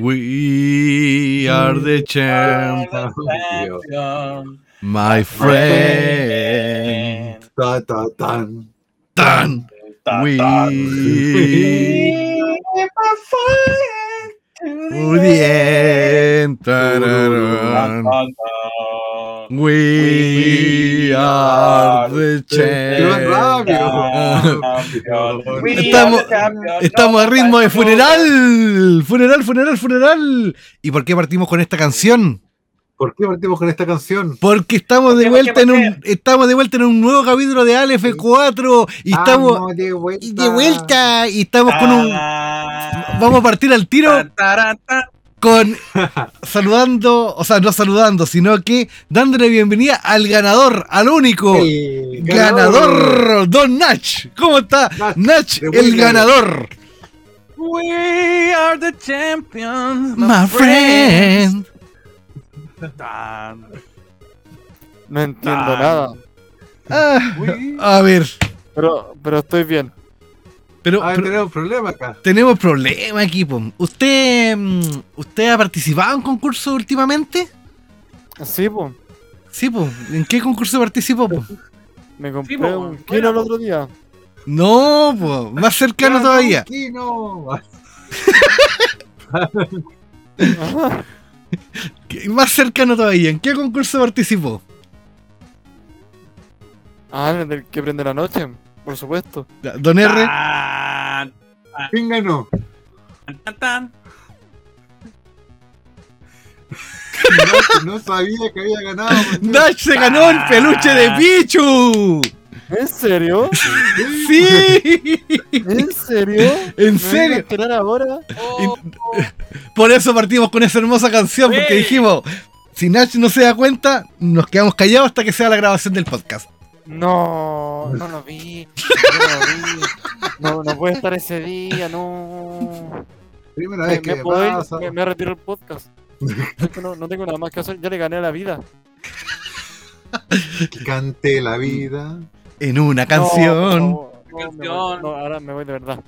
We are the champions, my friend. Ta, ta, tan. Tan. We. Tararán. We are the champions. rápido. Estamos- Estamos a ritmo de funeral. Funeral, funeral, funeral. ¿Y por qué partimos con esta canción? ¿Por qué partimos con esta canción? Porque estamos de ¿Por qué, vuelta en un estamos de vuelta en un nuevo capítulo de Aleph 4 y estamos de vuelta. y de vuelta y estamos con un Ah. vamos a partir al tiro con saludando, o sea, no saludando, sino que dándole bienvenida al ganador, al único El ganador, Don Nach. ¿Cómo está? Nach, el ganador. We are the champions, My friend. No entiendo nada. Ah, We- a ver, Pero, pero estoy bien. Pero, Ah, pero tenemos un problema acá. tenemos problemas aquí, po. ¿Usted, mm, ¿Usted ha participado en concursos últimamente? Sí, pues. Sí, po. ¿En qué concurso participó, po? Me compré Sí, po, un kilo el po. otro día. No, po. Más cercano todavía. ¿Qué- Más cercano todavía. ¿En qué concurso participó? Ah, en el del que prende la noche, por supuesto. Ya, Don R. Tan, ¿Quién ganó? tan. No, no sabía que había ganado. man. Nach se ganó el peluche de Pichu. ¿En serio? Sí. ¿En serio? ¿En ¿Me vengo a serio? enterar ahora? Oh, Por eso partimos con esa hermosa canción, porque Sí. dijimos, si Nach no se da cuenta, nos quedamos callados hasta que sea la grabación del podcast. No, no lo vi. No lo vi. No, no puede estar ese día, no. Primera Me, vez que me puedo ir, pasa. me, me retiro el podcast. No, no tengo nada más que hacer, ya le gané la vida. Cante la vida. En una canción. No, no, no, me voy- Canción. no, ahora me voy de verdad.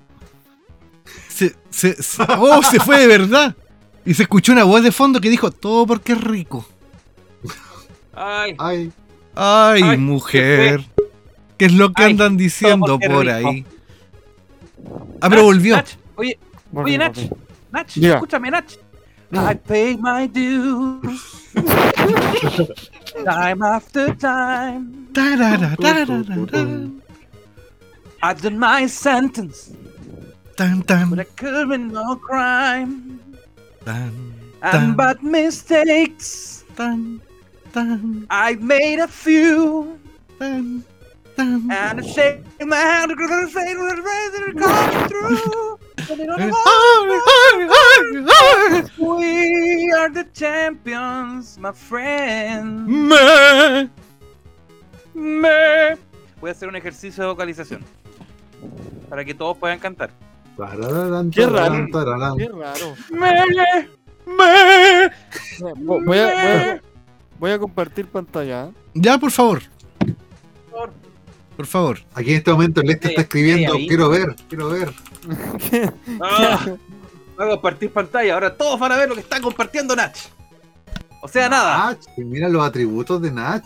Se, se- se- oh, se fue de verdad. Y se escuchó una voz de fondo que dijo, todo porque es rico. Ay, Ay, Ay, Ay, mujer. ¿Qué es lo que Ay, andan diciendo por rico. ahí? Ah, pero Nach, volvió. Nach, Oye, oye, Nach. Nach, Diga. escúchame, Nach. I pay my dues. time after time. Tarara, tarara, I've done my sentence tan, for tan, a criminal crime tan, and Tan. bad mistakes. tan, tan, I've made a few tan, tan. and a shake my hand the with razor come through. We are the champions, my friend. Me. Me. Voy a hacer un ejercicio de vocalización para que todos puedan cantar. Qué raro. Qué raro. Me. Me. Vo- Voy a, voy a- voy a compartir pantalla. ¿eh? Ya, por favor. Por favor. Aquí en este momento el este está escribiendo, quiero ver, quiero ver. ¿Qué? Ah, voy a compartir pantalla. Ahora todos van a ver lo que está compartiendo Nach. O sea, nada. Nach, mira los atributos de Nach.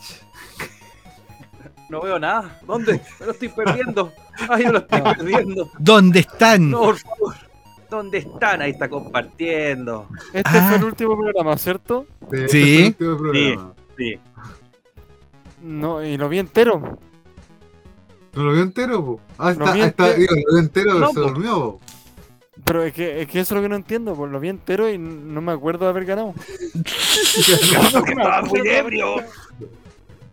No veo nada. ¿Dónde? Me lo estoy perdiendo. Ay, me lo estoy perdiendo. ¿Dónde están? No, por favor. ¿Dónde están? Ahí está compartiendo. Este Ah. fue el último programa, ¿cierto? De Sí. este último programa. Sí. No, y lo vi entero. ¿No lo vio entero? po? Ah, Lo está, vi ah, está, entero. digo, lo vio entero, No, se po. durmió. po. Pero es que, es que eso es lo que no entiendo. Pues lo vi entero y no me acuerdo de haber ganado. Estaba muy ebrio.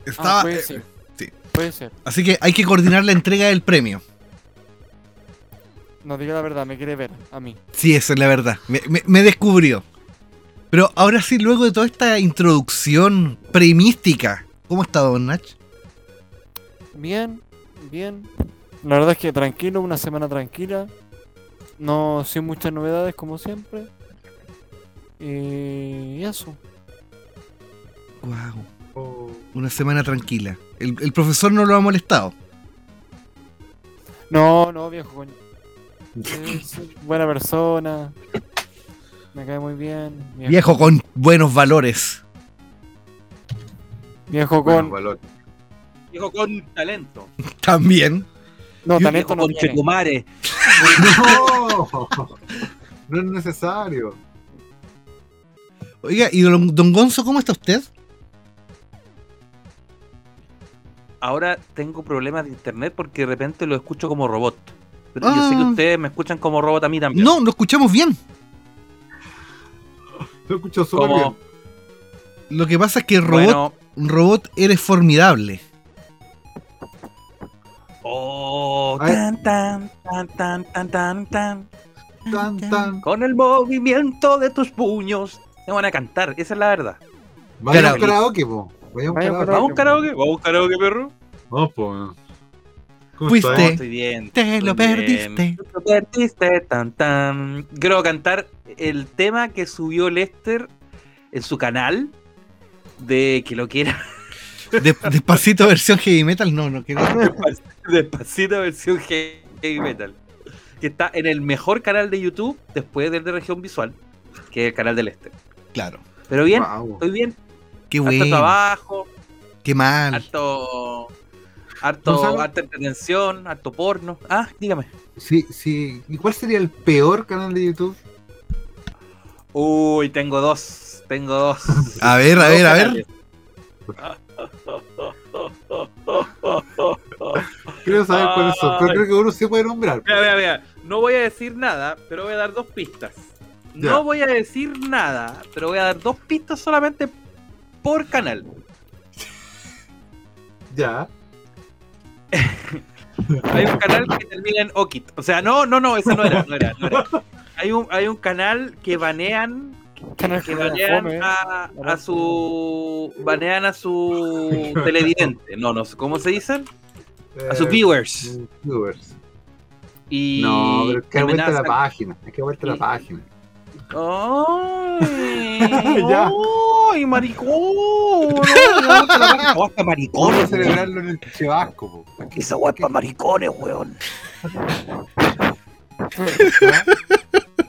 Estaba- Ah, puede eh, ser. sí. Puede ser. Así que hay que coordinar la entrega del premio. No diga la verdad, me quiere ver a mí. Sí, esa es la verdad. Me, me- me descubrió. Pero ahora sí, luego de toda esta introducción premiística, ¿cómo está Don Nach? Bien, bien. La verdad es que tranquilo, una semana tranquila. No sin muchas novedades como siempre. Y eso. Wow. Oh, Una semana tranquila. El, el profesor no lo ha molestado. No, no, viejo coño. Es buena persona. Me cae muy bien. Viejo, Viejo con buenos valores. viejo con. valor. Hijo con talento. También. No, talento Viejo no con tiene. checumare. No, no es necesario. Oiga, y don, don Gonzo, ¿cómo está usted? Ahora tengo problemas de internet porque de repente lo escucho como robot. Pero yo sé que Ah. ustedes me escuchan como robot a mí también. No, lo escuchamos bien. Lo escucho súper Como, bien. Lo que pasa es que robot, bueno, robot eres formidable. oh, tan, tan, tan, tan, tan, tan, tan. Tan, tan. Con el movimiento de tus puños. Se van a cantar, esa es la verdad. Vaya a un Karaoke. po. Vaya a un karaoke. ¿Vamos a un karaoke? ¿Vamos a un karaoke, perro? No, po. ¿Cómo Fuiste. No, estoy bien. Te estoy lo bien. perdiste. Te lo perdiste, tan, tan. Quiero cantar el tema que subió Lester en su canal. De que lo quiera. De- despacito versión heavy metal, no, no quiero. Despacito versión heavy metal. Que está en el mejor canal de YouTube después del de región visual. Que es el canal de Lester. Claro. Pero bien, estoy bien. Qué Harto bueno. trabajo, Qué mal. harto. ¿No Harto, harta entretención, harto porno. Ah, dígame. Sí, sí. ¿Y cuál sería el peor canal de YouTube? Uy, tengo dos. Tengo dos. A ver, a ver, a ver. Quiero saber cuáles son, pero creo que uno se puede nombrar. Mira, mira, mira. No voy a decir nada, pero voy a dar dos pistas. Ya. No voy a decir nada, pero voy a dar dos pistas solamente por canal. Ya. Hay un canal que termina en Okit. O sea, no, no, no, ese no era, no era, no era. Hay un, hay un canal que banean, que banean a, a su banean a su televidente. No, no, ¿cómo se dicen? A sus Eh, viewers. viewers. Y No, pero es que vuelta la amenazan- página. Es que vuelta la Y- página. ¡Ay! Ya. ¡Ay, maricón! ¡Esa guapa Vamos maricones! a celebrarlo en el Chevasco, po. Esa guapa maricones, weón.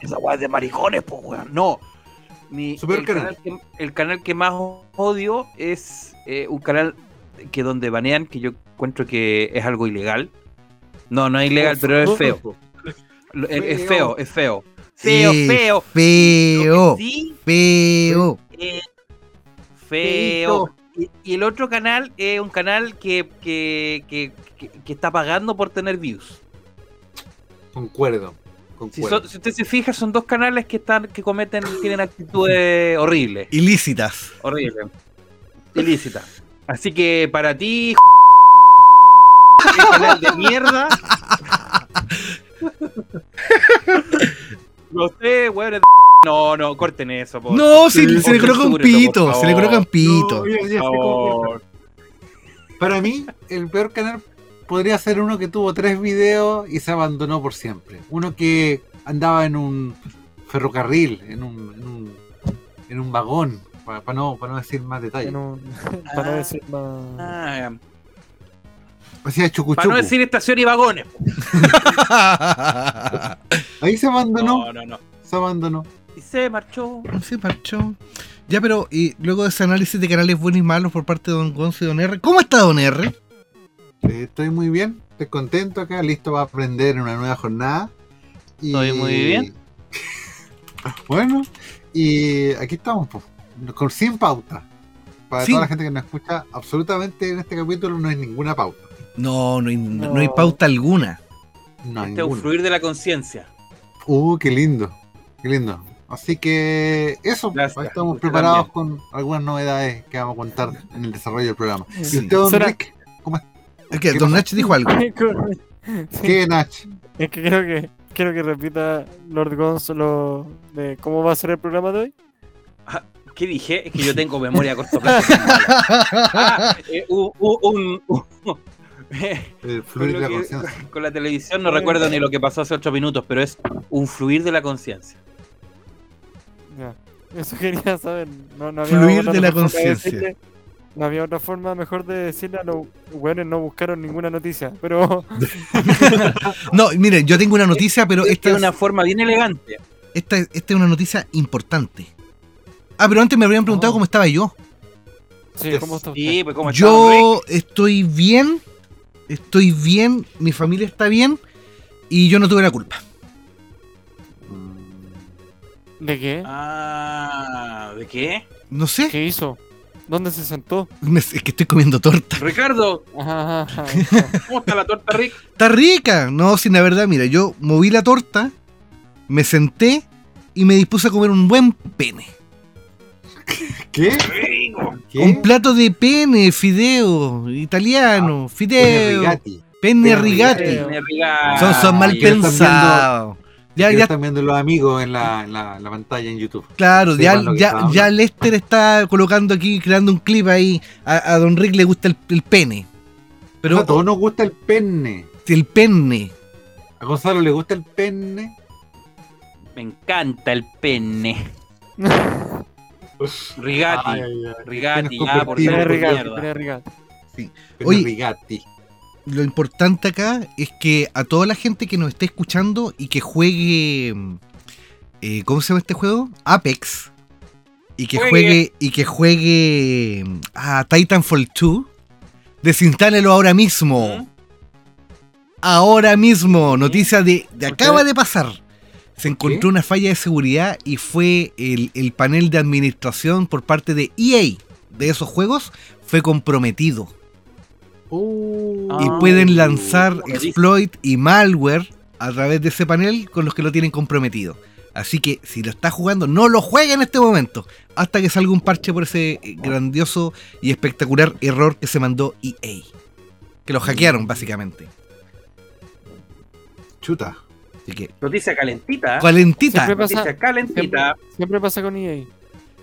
Esa guapa es de maricones, pues, weón. No. Mi, el, canal. canal que, el canal que más odio es eh, un canal que donde banean, que yo encuentro que es algo ilegal. No, no es ilegal, pero es feo. Es feo, es feo. Feo, Eh, feo. Feo. sí Feo. eh, feo. Y, y el otro canal es un canal que, que, que, que- que está pagando por tener views. Concuerdo. Si, son- si usted se fija, son dos canales que están que cometen, tienen actitudes horribles. Ilícitas. Horribles. Ilícitas. Así que para ti, el canal de mierda. No sé, weón. es de- No, no, corten eso. por- No, sí, se le coloca un pito. Se le coloca un pito. No. Para mí, el peor canal podría ser uno que tuvo tres videos y se abandonó por siempre. Uno que andaba en un ferrocarril, en un, en un, en un vagón, para, no, para no decir más detalles. Para no Ah. decir más. Ah, Hacía chucu para no decir estación y vagones. Ahí se abandonó, No, no, no. se abandonó. Y se marchó. Se marchó. Ya, pero y luego de ese análisis de canales buenos y malos por parte de Don Gonzo y Don R, ¿cómo está Don R? Eh, estoy muy bien, estoy contento acá, listo para aprender en una nueva jornada. Y... Estoy muy bien. bueno, y aquí estamos, pues, con sin pauta. Para toda la gente que nos escucha, absolutamente en este capítulo no hay ninguna pauta. No, no hay, no hay No. pauta alguna. No hay Este es fluir de la conciencia. Uh, qué lindo, qué lindo. Así que eso, Gracias. ahí estamos Usted preparados con algunas novedades que vamos a contar en el desarrollo del programa. ¿Y usted, don Será- Rick? Es que ¿Qué Don? Nacho dijo algo. Sí, ¿Qué, Nach? Es que quiero que quiero que repita Lord Gonzalo de cómo va a ser el programa de hoy. ¿Qué dije? Es que yo tengo memoria a corto plazo. Ah, eh, un- un- un- El con, fluir de la que- conciencia. con la televisión no recuerdo ni lo que pasó hace ocho minutos, pero es un fluir de la conciencia. Ya. Eso quería saber. No, no había Fluir de la conciencia. No había otra forma mejor de decirle a los weones no buscaron ninguna noticia. Pero No, miren, yo tengo una noticia, pero Esta esta es una forma bien elegante. esta, esta es una noticia importante. Ah, pero antes me habrían preguntado Oh. cómo estaba yo. Sí, ¿cómo está usted? Sí, pues está? Yo estoy bien, estoy bien, mi familia está bien y yo no tuve la culpa. ¿De qué? Ah, ¿de qué? No sé, ¿Qué hizo? ¿Dónde se sentó? me- es que estoy comiendo torta. Ricardo, Ajá, ajá, ajá. ¿cómo está la torta Rick? Está rica. No, sin la verdad, mira, yo moví la torta, me senté y me dispuse a comer un buen pene. ¿Qué? Rico. ¿Qué? Un plato de pene, fideo, italiano, Pene fideo, rigati. pene Pene rigati. rigati. Tiene riga- Son, son mal pensados. Ya, Ya están viendo los amigos en la, en la, en la pantalla en YouTube. claro, ya, ya, ya. Lester está colocando aquí, creando un clip ahí. A, a Don Rick le gusta el, el pene. Pero a todos nos gusta el pene. el pene. A Gonzalo le gusta el pene. Me encanta el pene. Rigati. Ay, ay, ay. Rigati, ya, por por rigati. Pene Oye. rigati. Lo importante acá es que a toda la gente que nos esté escuchando y que juegue. eh, ¿Cómo se llama este juego? Apex. Y que Juegue. juegue. Y que juegue. A Titanfall 2. Desinstálelo ahora mismo. ¿Mm? Ahora mismo. Noticia de, de ¿Por acaba de pasar. Se encontró una falla de seguridad y fue el, el panel de administración por parte de EA de esos juegos fue comprometido. Uh, y Ah, pueden lanzar como dice. exploit y malware a través de ese panel con los que lo tienen comprometido. Así que si lo está jugando, no lo juegue en este momento. Hasta que salga un parche por ese grandioso y espectacular error que se mandó EA. Que lo hackearon, básicamente. chuta. Así que, Noticia calentita. calentita. Siempre pasa- Noticia calentita. Siempre pasa con EA.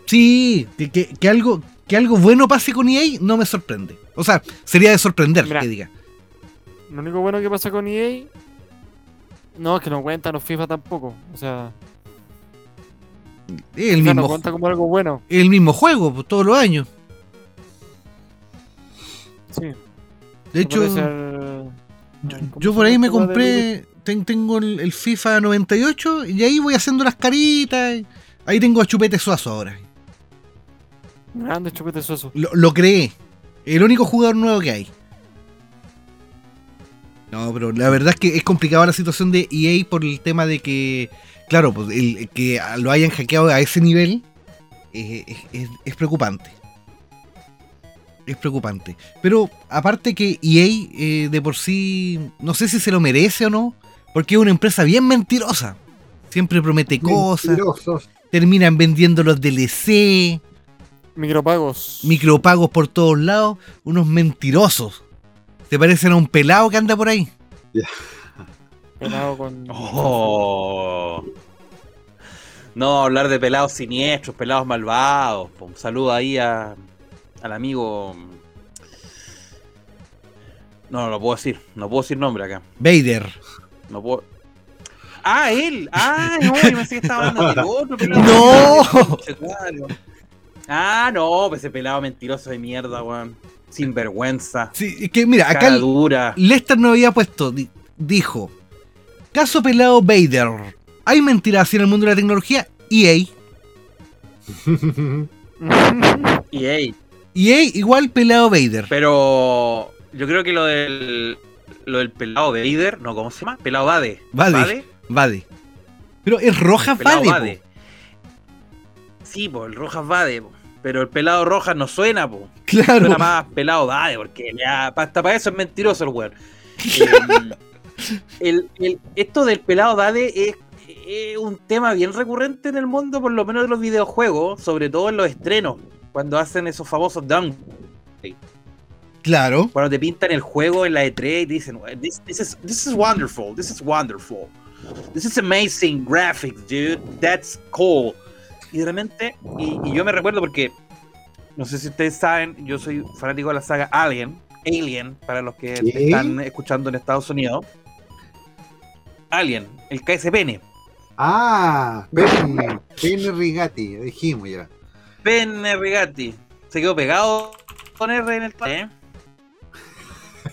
Sí, que, que- que algo, que algo bueno pase con EA no me sorprende. O sea, sería de sorprender Mira. que diga. Lo único bueno que pasa con EA. No, es que no cuentan los FIFA tampoco. O sea, el FIFA no mismo, cuenta como algo bueno. el mismo juego, pues, todos los años. Sí. De hecho, Yo, ¿cómo yo se por ahí llama me compré, ten- tengo el, el FIFA 98 y ahí voy haciendo las caritas. Ahí tengo a Chupete Suazo ahora. Grande chupete soso. Lo, lo creé. El único jugador nuevo que hay. No, pero la verdad es que es complicada la situación de EA por el tema de que, claro, pues el, que lo hayan hackeado a ese nivel eh, es, es- es preocupante. Es preocupante. Pero aparte que EA eh, de por sí, no sé si se lo merece o no, porque es una empresa bien mentirosa. Siempre promete cosas, Mentirosos. terminan vendiendo los DLC, Micropagos. micropagos por todos lados, unos mentirosos. Se parecen a un pelado que anda por ahí. Pelado con. Oh. No, hablar de pelados siniestros, pelados malvados. Un saludo ahí a, al amigo. No, no lo puedo decir. No puedo decir nombre acá. Vader. No puedo. Ah, él. Ah, no, yo pensé que estaba hablando del otro pelado. No. Ah, no, pues ese pelado mentiroso de mierda, weón. Sin vergüenza. Sí, es que mira, acá dura. Lester no había puesto, di- dijo, caso pelado Vader. ¿Hay mentiras así en el mundo de la tecnología? EA. Ey, EA igual pelado Vader. pero yo creo que lo del lo del pelado Vader, no, ¿cómo se llama? Pelado Bade. Vade. Vade. Pero es Rojas. Bade. po. Sí, pues el Rojas Bade, po. pero el pelado Rojas no suena, po. Claro. Suena más pelado Bade, porque ya, hasta para eso es mentiroso el weón. Em, el- el- esto del pelado Bade es, es un tema bien recurrente en el mundo, por lo menos de los videojuegos, sobre todo en los estrenos, cuando hacen esos famosos down Claro. cuando te pintan el juego en la E3 y te dicen, this, this is, this is wonderful, this is wonderful, this is amazing graphics, dude, that's cool. Y de repente, y, y yo me recuerdo porque, no sé si ustedes saben, yo soy fanático de la saga Alien, Alien, para los que ¿Qué? están escuchando en Estados Unidos. Alien, el KSPN, Ah, pene. Pene rigati. Dijimos ya. Pene Rigatti, se quedó pegado con R en el ¿eh?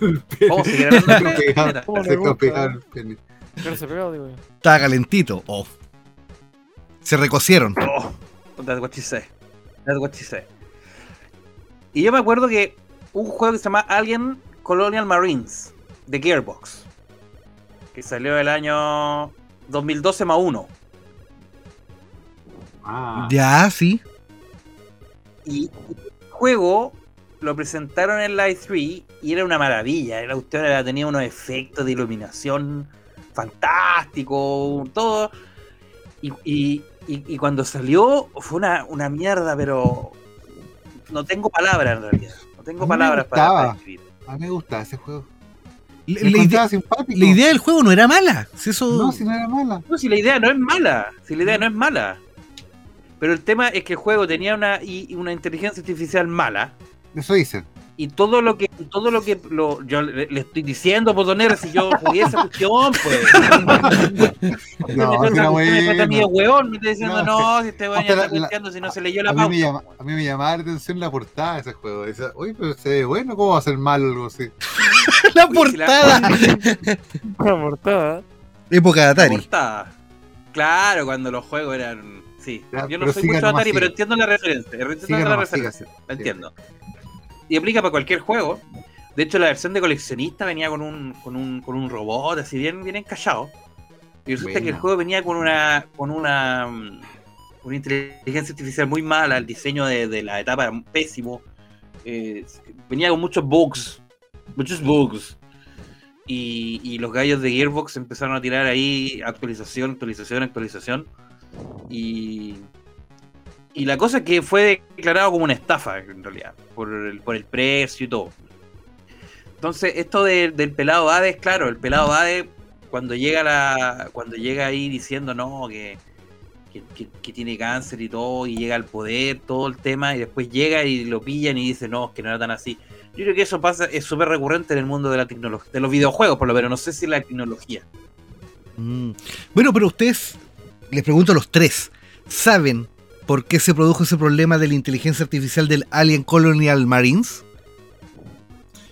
Se. Pero se pegado, digo yo. Estaba calentito. Oh. Se recocieron. Oh, that's what she said. That's what. Y yo me acuerdo que un juego que se llama Alien Colonial Marines de Gearbox, que salió el año 2012 más 1. Ah, Ya, sí. Y el juego lo presentaron en la E3 y era una maravilla. La cuestión era- tenía unos efectos de iluminación fantástico, todo. Y, y- y- y cuando salió fue una, una mierda, pero no tengo palabras en realidad. No A tengo palabras para, gustaba. para describir. a mí me gusta ese juego. La, Me la idea, la idea del juego no era mala. Si eso. No, si no era mala. No, si la idea no es mala, si la idea no es mala. Pero el tema es que el juego tenía una, y- una inteligencia artificial mala. Eso dicen. Y todo lo que, todo lo que lo, yo le, le estoy diciendo, Potonera, si yo jugué esa cuestión, pues. No, me trata, me trata a mí de hueón, me está diciendo, No, no, si este weón está la- la- cuenteando, si no se leyó la A mí, me pauta. llama, a mí me llamaba la atención la portada de ese juego. Oye, pero se ve bueno, ¿cómo va a ser malo algo así? la si la- portada. Portada. Época de La Atari. portada. Claro, cuando los juegos eran. Sí, Ya, yo no soy mucho de Atari, pero entiendo la referencia. Entiendo la referencia. La entiendo. Y aplica para cualquier juego. De hecho, la versión de coleccionista venía con un, con un, con un robot así bien, bien encallado. Y resulta que el juego venía con una. con una. mm, una inteligencia artificial muy mala, el diseño de, de la etapa era pésimo. eh, venía con muchos bugs. Muchos bugs. Y, y los gallos de Gearbox empezaron a tirar ahí actualización, actualización, actualización. Y, y la cosa es que fue declarado como una estafa, en realidad, por el, por el precio y todo. Entonces, esto de- del pelado Hades, claro, el pelado Hades, cuando llega la cuando llega ahí diciendo no, que- que tiene cáncer y todo, y llega al poder, todo el tema, y después llega y lo pillan y dice no, es que no era tan así. Yo creo que eso pasa, es súper recurrente en el mundo de la tecnología, de los videojuegos, por lo menos, no sé si la tecnología. Mm. Bueno, pero ustedes, les pregunto a los tres, ¿saben por qué se produjo ese problema de la inteligencia artificial del Alien Colonial Marines?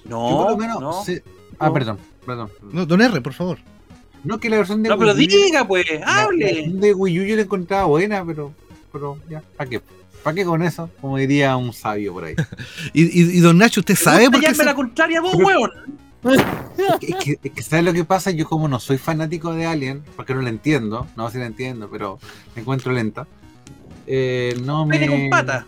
No, Yo por lo menos no. sé- Ah, no. perdón, perdón. No, don R, por favor. No, que la versión de No, pero Wii U- diga, pues, la- la hable. versión de Wii U yo la encontraba buena, pero, pero ya, ¿para qué? ¿Para qué con eso? Como diría un sabio por ahí. Y, y- y don Nacho, ¿usted sabe por qué? se- la contraria vos, huevón. es, que, es que ¿sabes lo que pasa? Yo como no soy fanático de Alien, porque no la entiendo, no sé si la entiendo, pero la encuentro lenta. Eh, no me... Pene con pata.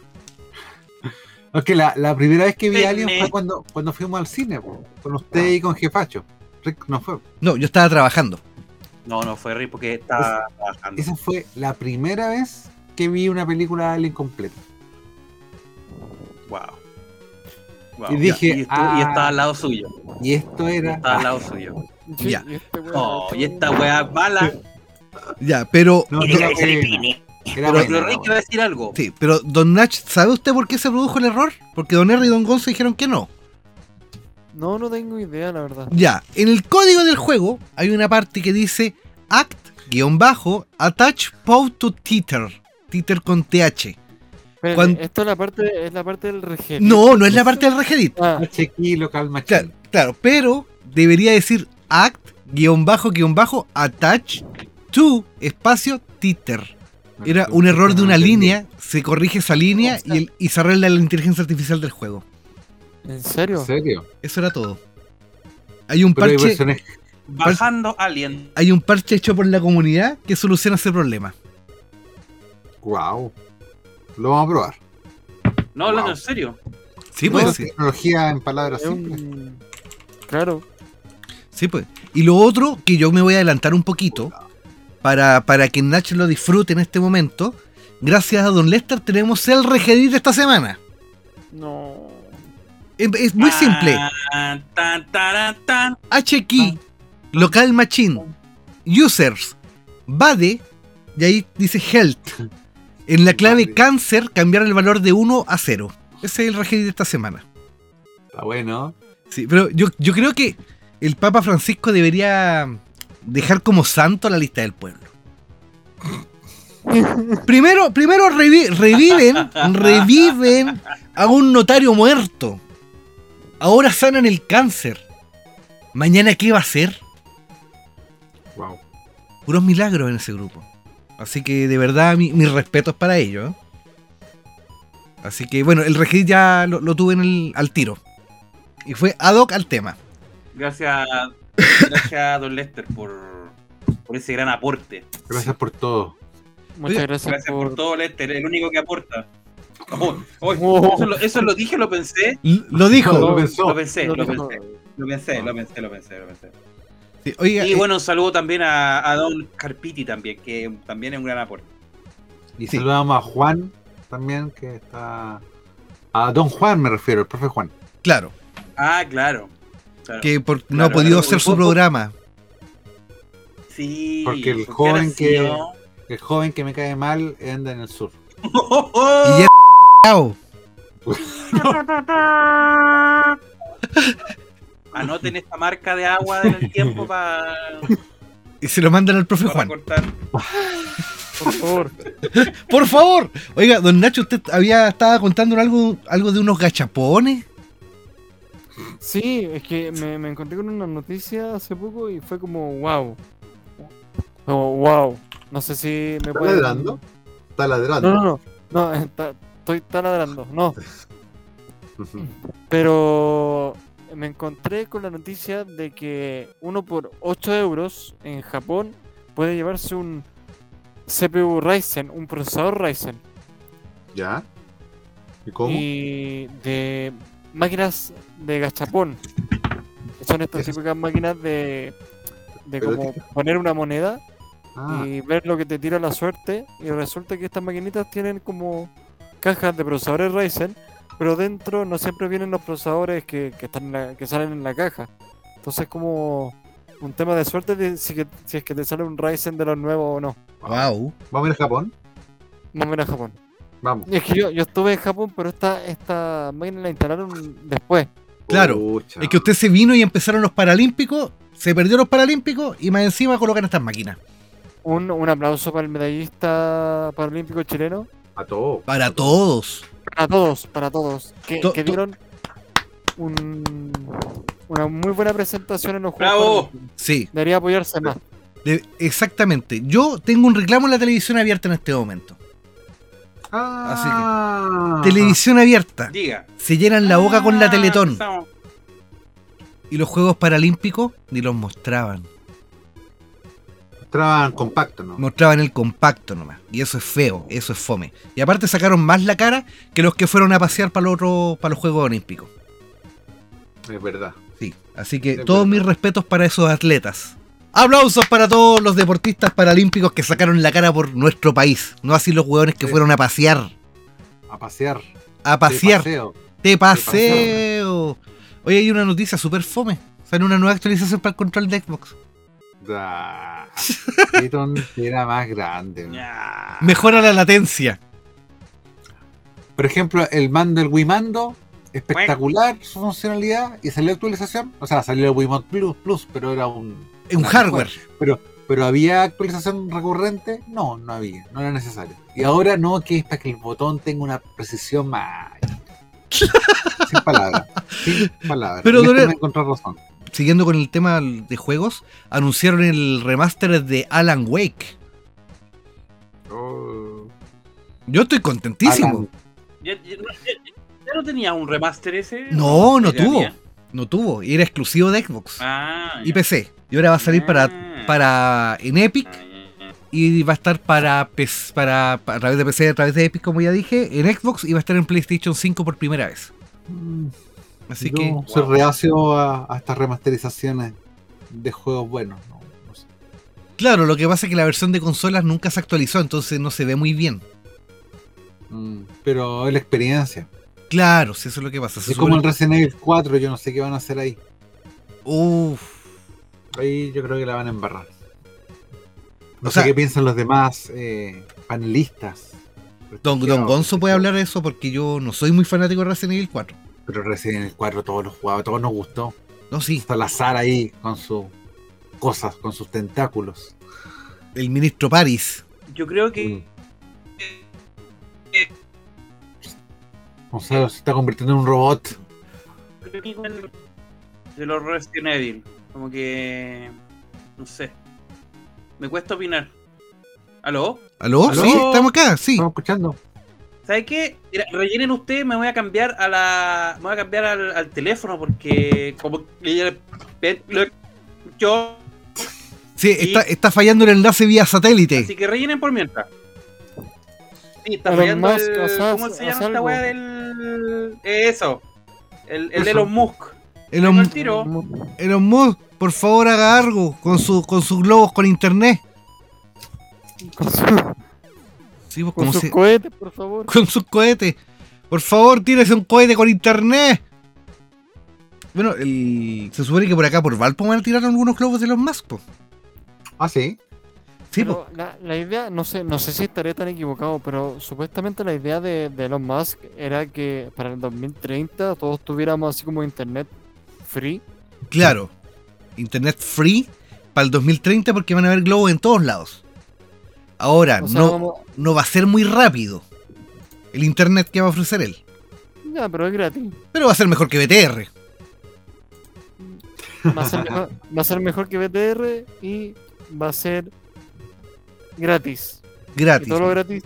No, Es que la, la primera vez que vi Pene. Alien fue cuando, cuando fuimos al cine, po, con usted y con Jefacho. Rick no fue. No, yo estaba trabajando. No, no fue Rick porque estaba trabajando. Esa fue la primera vez que vi una película de Alien completa. Wow. Wow. Y dije, y, estuvo- y ah. estaba al lado suyo. Y esto era... Estaba al lado suyo. Sí, Ya. y este No, otro- y esta weá mala. Ya, pero. No, era Pero, buena, pero era Rick buena. va a decir algo. Sí, pero don Nach, ¿sabe usted por qué se produjo el error? Porque don R y don Gonzo dijeron que no. No, no tengo idea, la verdad. Ya, en el código del juego hay una parte que dice act-attach POW to teeter. Teeter con TH. Esto es la parte, es la parte del regel. No, no es la parte del regedit. Ah. Claro, claro, pero debería decir act-attach to espacio teeter. Era un error de una línea, se corrige esa línea y, el- y se arregla la inteligencia artificial del juego. ¿En serio? ¿En serio? Eso era todo. Hay un Pero parche. Bajando Alien. hay un parche hecho por la comunidad que soluciona ese problema. Wow. Lo vamos a probar. No, hablando Wow. en serio. Sí, No, pues, sí, Tecnología en palabras Es simples. un... Claro. sí, pues. Y lo otro, que yo me voy a adelantar un poquito, para, para que Nach lo disfrute en este momento, gracias a Don Lester tenemos el regedit de esta semana. No. Es, es muy simple. Ah, tan, taran, tan. HKey, local machine, users, bade, y ahí dice health. En la clave Vale. cáncer, cambiar el valor de 1 a 0. Ese es el regedit de esta semana. Está bueno. Sí, pero yo, yo creo que el Papa Francisco debería dejar como santo a la lista del pueblo. Primero, primero revi- reviven, reviven a un notario muerto. Ahora sanan el cáncer. Mañana qué va a ser? Wow. Puros milagros en ese grupo. Así que de verdad, mi- mis respetos para ellos. ¿eh? Así que bueno, el registro ya lo, lo tuve en el, al tiro. Y fue ad hoc al tema. Gracias, gracias a Don Lester por, por ese gran aporte. Gracias por todo. Muchas gracias, Gracias por por... todo, Lester, el único que aporta. Oh, oh, Oh. eso, lo, eso lo dije, lo pensé. L- Lo dijo. Lo pensó. Lo pensé, Lo pensé. Lo pensé, lo pensé, lo pensé, lo pensé. Sí, oiga, Y eh, bueno, un saludo también a, a Don Carpiti también, que también es un gran aporte. Y Sí. saludamos a Juan también, que está. A Don Juan me refiero, el profe Juan. claro, Ah, claro. Claro. que por- no ha podido hacer su programa. Sí. Porque el ¿por qué joven que- no? El joven que me cae mal anda en el sur. Y ya Chao. Anoten esta marca de agua en el tiempo para Y se lo mandan al profe Juan. cortar. Por favor. Por favor. Oiga, don Nacho, usted había estaba contando algo, algo de unos gachapones. Sí, es que me, me encontré con una noticia hace poco y fue como wow. Como wow. No sé si me ¿Está pueden... ladrando? Está ladrando. No, no, no. No, está- estoy taladrando. No. Pero me encontré con la noticia de que uno por 8 euros en Japón puede llevarse un CPU Ryzen, un procesador Ryzen. ¿Ya? ¿Y cómo? Y de máquinas de gachapón. que Son estas típicas máquinas de, de como poner una moneda Ah, y ver lo que te tira la suerte. Y resulta que estas maquinitas tienen como cajas de procesadores Ryzen, pero dentro no siempre vienen los procesadores que, que están en la- que salen en la caja. Entonces como un tema de suerte de si, que- si es que te sale un Ryzen de los nuevos o no. Wow. ¿Vamos a ir a Japón? Vamos a ver a Japón. Vamos. Y es que yo, yo estuve en Japón, pero esta, esta máquina la instalaron después. Claro, Pucha. Es que usted se vino y empezaron los Paralímpicos, se perdió los Paralímpicos y más encima colocan estas máquinas. Un, un aplauso para el medallista paralímpico chileno. A todo. Para todos. Para todos, para todos. Que, To- que to- dieron un- una muy buena presentación en los ¡Bravo! Juegos Paralímpicos. Sí, Debería apoyarse más. de- exactamente. Yo tengo un reclamo en la televisión abierta en este momento. Ah, Televisión abierta. Diga. Se llenan la boca con la Ah, Teletón. Y los Juegos Paralímpicos ni los mostraban. Mostraban compacto, ¿no? Mostraban el compacto nomás. Y eso es feo, eso es fome. Y aparte sacaron más la cara que los que fueron a pasear para los, para los Juegos Olímpicos. Es verdad. Sí, así que Es todos verdad. mis respetos para esos atletas. Aplausos para todos los deportistas paralímpicos que sacaron la cara por nuestro país. No así los hueones que Sí. fueron a pasear. A pasear. A pasear. De paseo. De paseo. Oye, hay una noticia súper fome. Sale una nueva actualización para el control de Xbox. Da. Keaton era más grande. Ya. Mejora la latencia. Por ejemplo, el mando, el Wimando, espectacular su funcionalidad y salió actualización. O sea, salió el Wiimote Plus, Plus pero era un. Es un hardware. Pero, pero había actualización recurrente, no, no había, no era necesario. Y ahora no, que es para que el botón tenga una precisión más. sin palabras, sin palabras. Pero, encontré razón. Siguiendo con el tema de juegos, anunciaron el remaster de Alan Wake. Oh. Yo estoy contentísimo. Alan- Ya, ya- no- ya- ya no tenía un remaster ese? No, no ¿Ya tuvo. había? No tuvo. Era exclusivo de Xbox Ah, y ya. PC. Y ahora va a salir para, Ah. para en Epic y va a estar para, para, para- a través de PC, a través de Epic, como ya dije, en Xbox y va a estar en PlayStation 5 por primera vez. Mm, Así yo que, soy wow. reacio a, a estas remasterizaciones de juegos buenos. no- no sé. claro, lo que pasa es que la versión de consolas nunca se actualizó, entonces no se ve muy bien. Mm, pero es la experiencia. Claro, si eso es lo que pasa. Se Es como el Resident Evil 4, yo no sé qué van a hacer ahí. Uf. Ahí yo creo que la van a embarrar. No O sé sea- qué piensan los demás eh, panelistas. Don, don Gonzo puede hablar de eso porque yo no soy muy fanático de Resident Evil 4. Pero Resident Evil 4 todos los jugaba, todos nos gustó. No, sí, Está Lazar ahí con sus cosas, con sus tentáculos. el ministro Paris. Yo creo que. Mm. Gonzalo se está convirtiendo en un robot. De los Resident Evil. Como que. No sé. Me cuesta opinar. ¿Aló? ¿Aló? ¿Aló? Sí, estamos acá, sí. Estamos escuchando. ¿Sabes qué? Mira, rellenen ustedes, me voy a cambiar a la. Me voy a cambiar al, al teléfono porque como que lo- yo. Sí, está, está fallando el enlace vía satélite. Así que rellenen por mientras. Sí, está Elon fallando Musk, el. ¿Cómo se llama esta weá del. Eso. El, el. Elon Musk. Elon, tiro. Elon Musk, por favor haga algo con, su, con sus globos con internet. Con, su- Sí, pues, con sus se- cohetes, por favor. con sus cohetes. Por favor, tírese un cohete con internet. Bueno, el- se supone que por acá, por Valpo, van a tirar algunos globos de los Musk. po. Ah, sí. Sí, Pero po. la, la idea, no sé, no sé si estaré tan equivocado, pero supuestamente la idea de, de Elon Musk era que para el 2030 todos tuviéramos así como internet free. claro. Internet free para el 2030 porque van a haber globos en todos lados. Ahora, O sea, no, vamos- no va a ser muy rápido el internet que va a ofrecer él. ya, pero es gratis. Pero va a ser mejor que BTR. Va a ser mejor, va a ser mejor que BTR y va a ser gratis. Y Gratis. todo lo gratis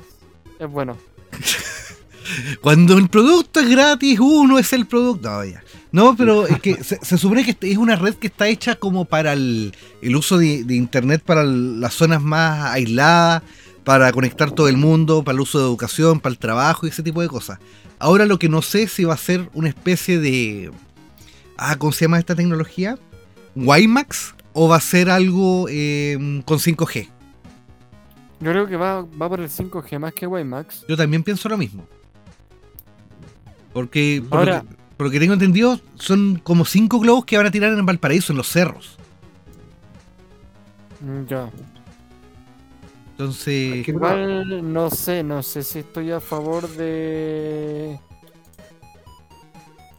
es bueno. Cuando el producto es gratis, uno es el producto. No, ya. No, pero es que se, se supone que es una red que está hecha como para el, el uso de, de internet para el- las zonas más aisladas, para conectar todo el mundo, para el uso de educación, para el trabajo y ese tipo de cosas. Ahora lo que no sé si va a ser una especie de... Ah, ¿cómo se llama esta tecnología? ¿WiMAX? ¿O va a ser algo eh, con 5G? Yo creo que va, va por el 5G más que WiMAX. Yo también pienso lo mismo. Porque, por, Ahora- por lo que tengo entendido, son como cinco globos que van a tirar en Valparaíso, en los cerros. Mm, Ya. Entonces, Igual no sé, no sé si estoy a favor de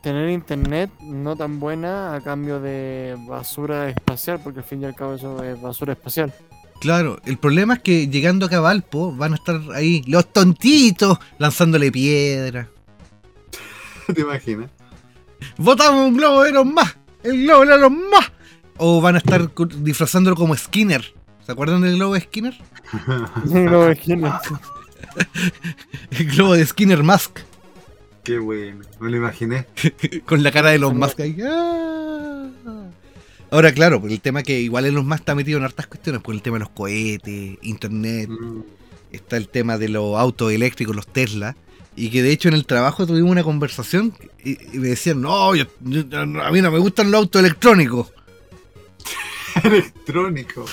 tener internet no tan buena a cambio de basura espacial, porque al fin y al cabo eso es basura espacial. claro, el problema es que llegando acá a Valpo van a estar ahí los tontitos lanzándole piedra. ¿Te imaginas? ¡Votamos un globo de los más! ¡El globo de los más! O van a estar disfrazándolo como Skinner. ¿Se acuerdan del globo de Skinner? No, es que no. El globo de Skinner Mask. Qué bueno. Me lo imaginé. Con la cara de los Musk ahí. ¡Ah! Ahora, claro, pues el tema que igual en los más está metido en hartas cuestiones, por el tema de los cohetes, internet, Mm. está el tema de los autos eléctricos, los Tesla, y que de hecho en el trabajo tuvimos una conversación y, y me decían, no, yo- yo- a mí no me gustan los autos electrónicos, Electrónico.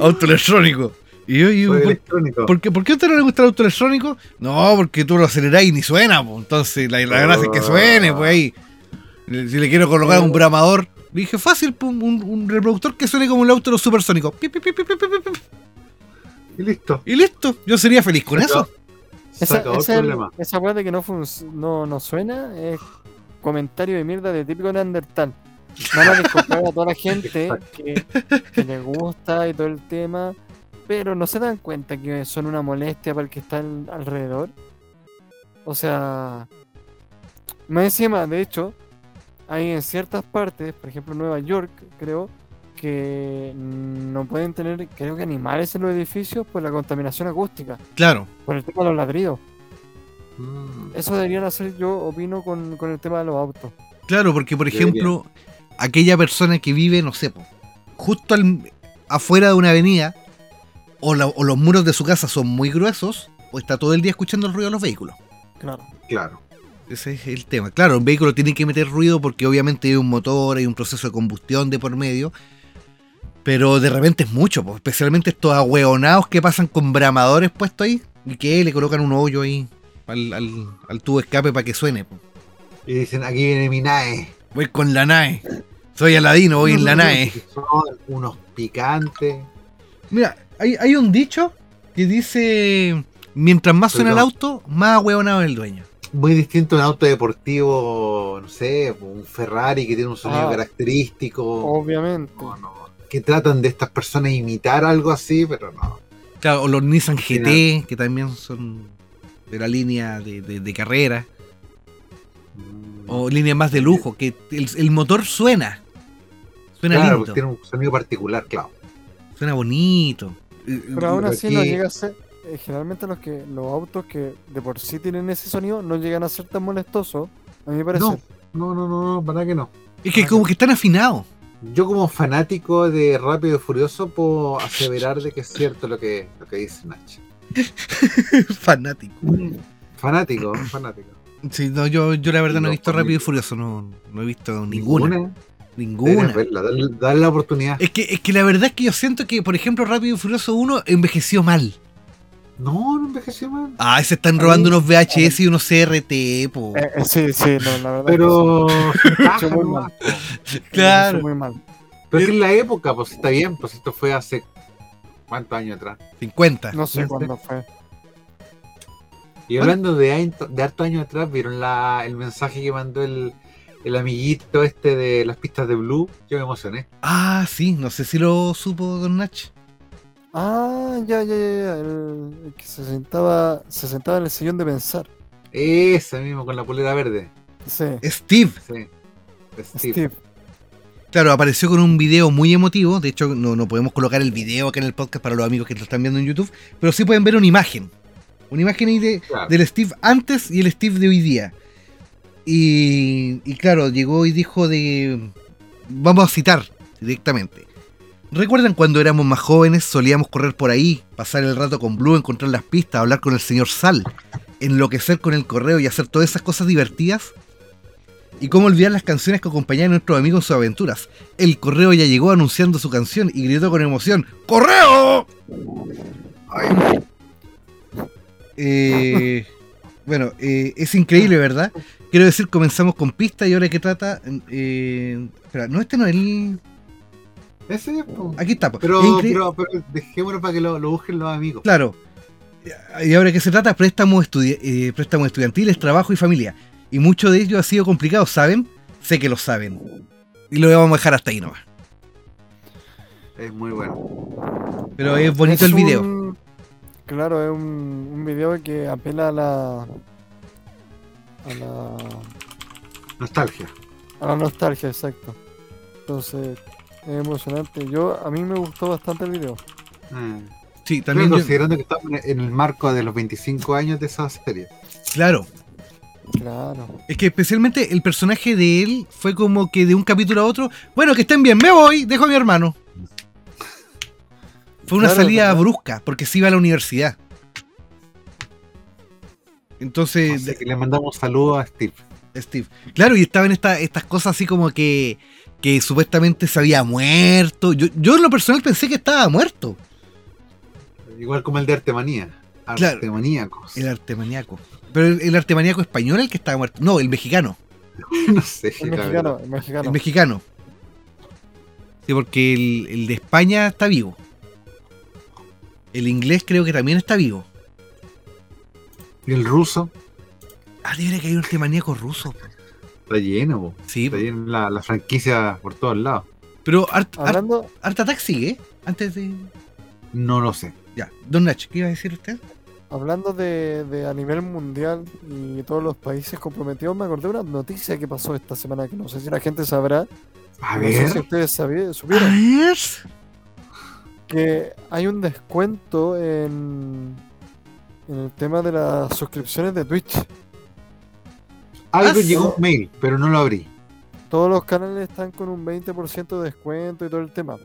auto electrónico. Y yo, yo, ¿por, electrónico. por qué, por qué a usted no le gusta el auto electrónico? No, porque tú lo acelerás y ni suena, pues. entonces la, la gracia es que suene, pues ahí. Si le quiero colocar un bramador, le dije, fácil, un, un reproductor que suene como el auto de los supersónicos. Pi, pi, pi, pi, pi, pi, pi, pi. Y listo. Y listo, yo sería feliz con eso. Esa, el esa, weá de que no, no, no suena es comentario de mierda de típico Neandertal. Van a disculpar a toda la gente que, que le gusta y todo el tema, pero no se dan cuenta que son una molestia para el que está al- alrededor. O sea, más encima, de hecho, hay en ciertas partes, por ejemplo Nueva York, creo, que no pueden tener, creo que animales en los edificios por la contaminación acústica, Claro. por el tema de los ladridos. Mm. Eso deberían hacer yo, opino, con, con el tema de los autos. Claro, porque por Debería. ejemplo, aquella persona que vive, no sé, justo al- afuera de una avenida, o, la- o los muros de su casa son muy gruesos, o está todo el día escuchando el ruido de los vehículos. Claro. Claro. Ese es el tema. Claro, un vehículo tiene que meter ruido porque obviamente hay un motor, hay un proceso de combustión de por medio. Pero de repente es mucho, po, especialmente estos ahueonados que pasan con bramadores puestos ahí y que le colocan un hoyo ahí al, al- al tubo de escape para que suene. po. Y dicen, aquí viene mi NAE. Voy con la NAE. Soy Aladino, voy en la NAE. Son unos picantes. Mira, hay, hay un dicho que dice: mientras más suena el auto, más ahueonado es el dueño. Muy distinto a un auto deportivo, no sé, un Ferrari que tiene un sonido Ah. característico. Obviamente. No, no. Que tratan de estas personas imitar algo así, pero no. Claro, o los Nissan GT, que también son de la línea de, de- de carrera. O líneas más de lujo, que el, el motor suena. Suena claro, lindo. porque tiene un sonido particular, claro. Suena bonito. Eh, Pero aún así no llega a ser. eh, generalmente los que los autos que de por sí tienen ese sonido no llegan a ser tan molestosos, a mí me parece. No, no, no, no, no, para que no. Es que como que están afinados. Yo como fanático de Rápido y Furioso puedo aseverar de que es cierto lo que, lo que dice Nach. Fanático. Fanático, fanático. Sí, no, yo, yo la verdad no he visto Rápido y Furioso, no, no he visto ninguna. Ninguna. verla, dale, dale la oportunidad. Es que, es que la verdad es que yo siento que, por ejemplo, Rápido y Furioso 1 envejeció mal. No, no envejeció mal. Ah, se están robando unos VHS y unos CRT, po. Eh, eh, sí, sí, no, la verdad. Pero. Envejeció muy mal. que claro. muy mal. Pero es que en la época, pues está bien, pues esto fue hace. ¿Cuántos años atrás? 50. No sé cuándo fue. Y hablando de, año- de hartos años atrás, ¿vieron la, el mensaje que mandó el, el amiguito este de las pistas de Blue? Yo me emocioné. Ah, sí, no sé si lo supo Don Nach. Ah, ya, ya, ya, ya. El, el que se sentaba, se sentaba en el sillón de pensar. Ese mismo, con la polera verde. Sí, Steve. Sí. Steve. Steve. Claro, apareció con un video muy emotivo. De hecho, no, no podemos colocar el video acá en el podcast para los amigos que lo están viendo en YouTube. Pero sí pueden ver una imagen. Una imagen ahí de, Claro. del Steve antes y el Steve de hoy día. Y, y claro, llegó y dijo de... Vamos a citar directamente. ¿Recuerdan cuando éramos más jóvenes, solíamos correr por ahí, pasar el rato con Blue, encontrar las pistas, hablar con el señor Sal, enloquecer con el correo y hacer todas esas cosas divertidas? Y cómo olvidar las canciones que acompañaban a nuestros amigos en sus aventuras. El correo ya llegó anunciando su canción y gritó con emoción: ¡Correo! Eh, bueno, eh, es increíble, ¿verdad? Quiero decir, comenzamos con pista y ahora que trata. eh, espera, no, este no es el. Ese es, po. Aquí está. po. Pero, Es incre- pero, pero dejémoslo para que lo, lo busquen los amigos. Claro. Y ahora que se trata, préstamos, estudi- eh, préstamos estudiantiles, trabajo y familia. Y mucho de ello ha sido complicado, ¿saben? Sé que lo saben. Y lo vamos a dejar hasta ahí nomás. Es muy bueno. Pero es bonito Es el video. un- claro, es un, un video que apela a la. a la. Nostalgia. a la nostalgia, exacto. Entonces, es emocionante. Yo, a mí me gustó bastante el video. Ah. Sí, También yo- considerando que estamos en el marco de los 25 años de esa serie. claro. Claro. Es que especialmente el personaje de él fue como que de un capítulo a otro. Bueno, que estén bien, me voy, dejo a mi hermano. Fue una Claro, salida brusca, porque se iba a la universidad. Entonces, Así que le mandamos saludos a Steve. Steve. Claro, y estaban esta- estas cosas así como que, que supuestamente se había muerto. Yo, yo en lo personal pensé que estaba muerto. Igual como el de Artemanía. Claro. Artemaníacos. El artemaniaco. Pero el, el artemaniaco español el que estaba muerto. No, el mexicano. no sé. El mexicano, el mexicano. El mexicano. Sí, porque el, el de España está vivo. El inglés creo que también está vivo. Y el ruso Ah, de verdad que hay un artemaníaco ruso. Está lleno. po. Sí, Está lleno la, la franquicia por todos lados. pero Art, Hablando, Art Attack sigue. Antes de. No lo sé. Ya, Don Nach, ¿qué iba a decir usted? hablando de, de a nivel mundial y todos los países comprometidos, me acordé de una noticia que pasó esta semana que no sé si la gente sabrá. A no sé ver. si ustedes sabían, A supieron ver. que hay un descuento en, en el tema de las suscripciones de Twitch. Algo Ah, llegó sí. un mail, pero no lo abrí. Todos los canales están con un 20% de descuento y todo el tema.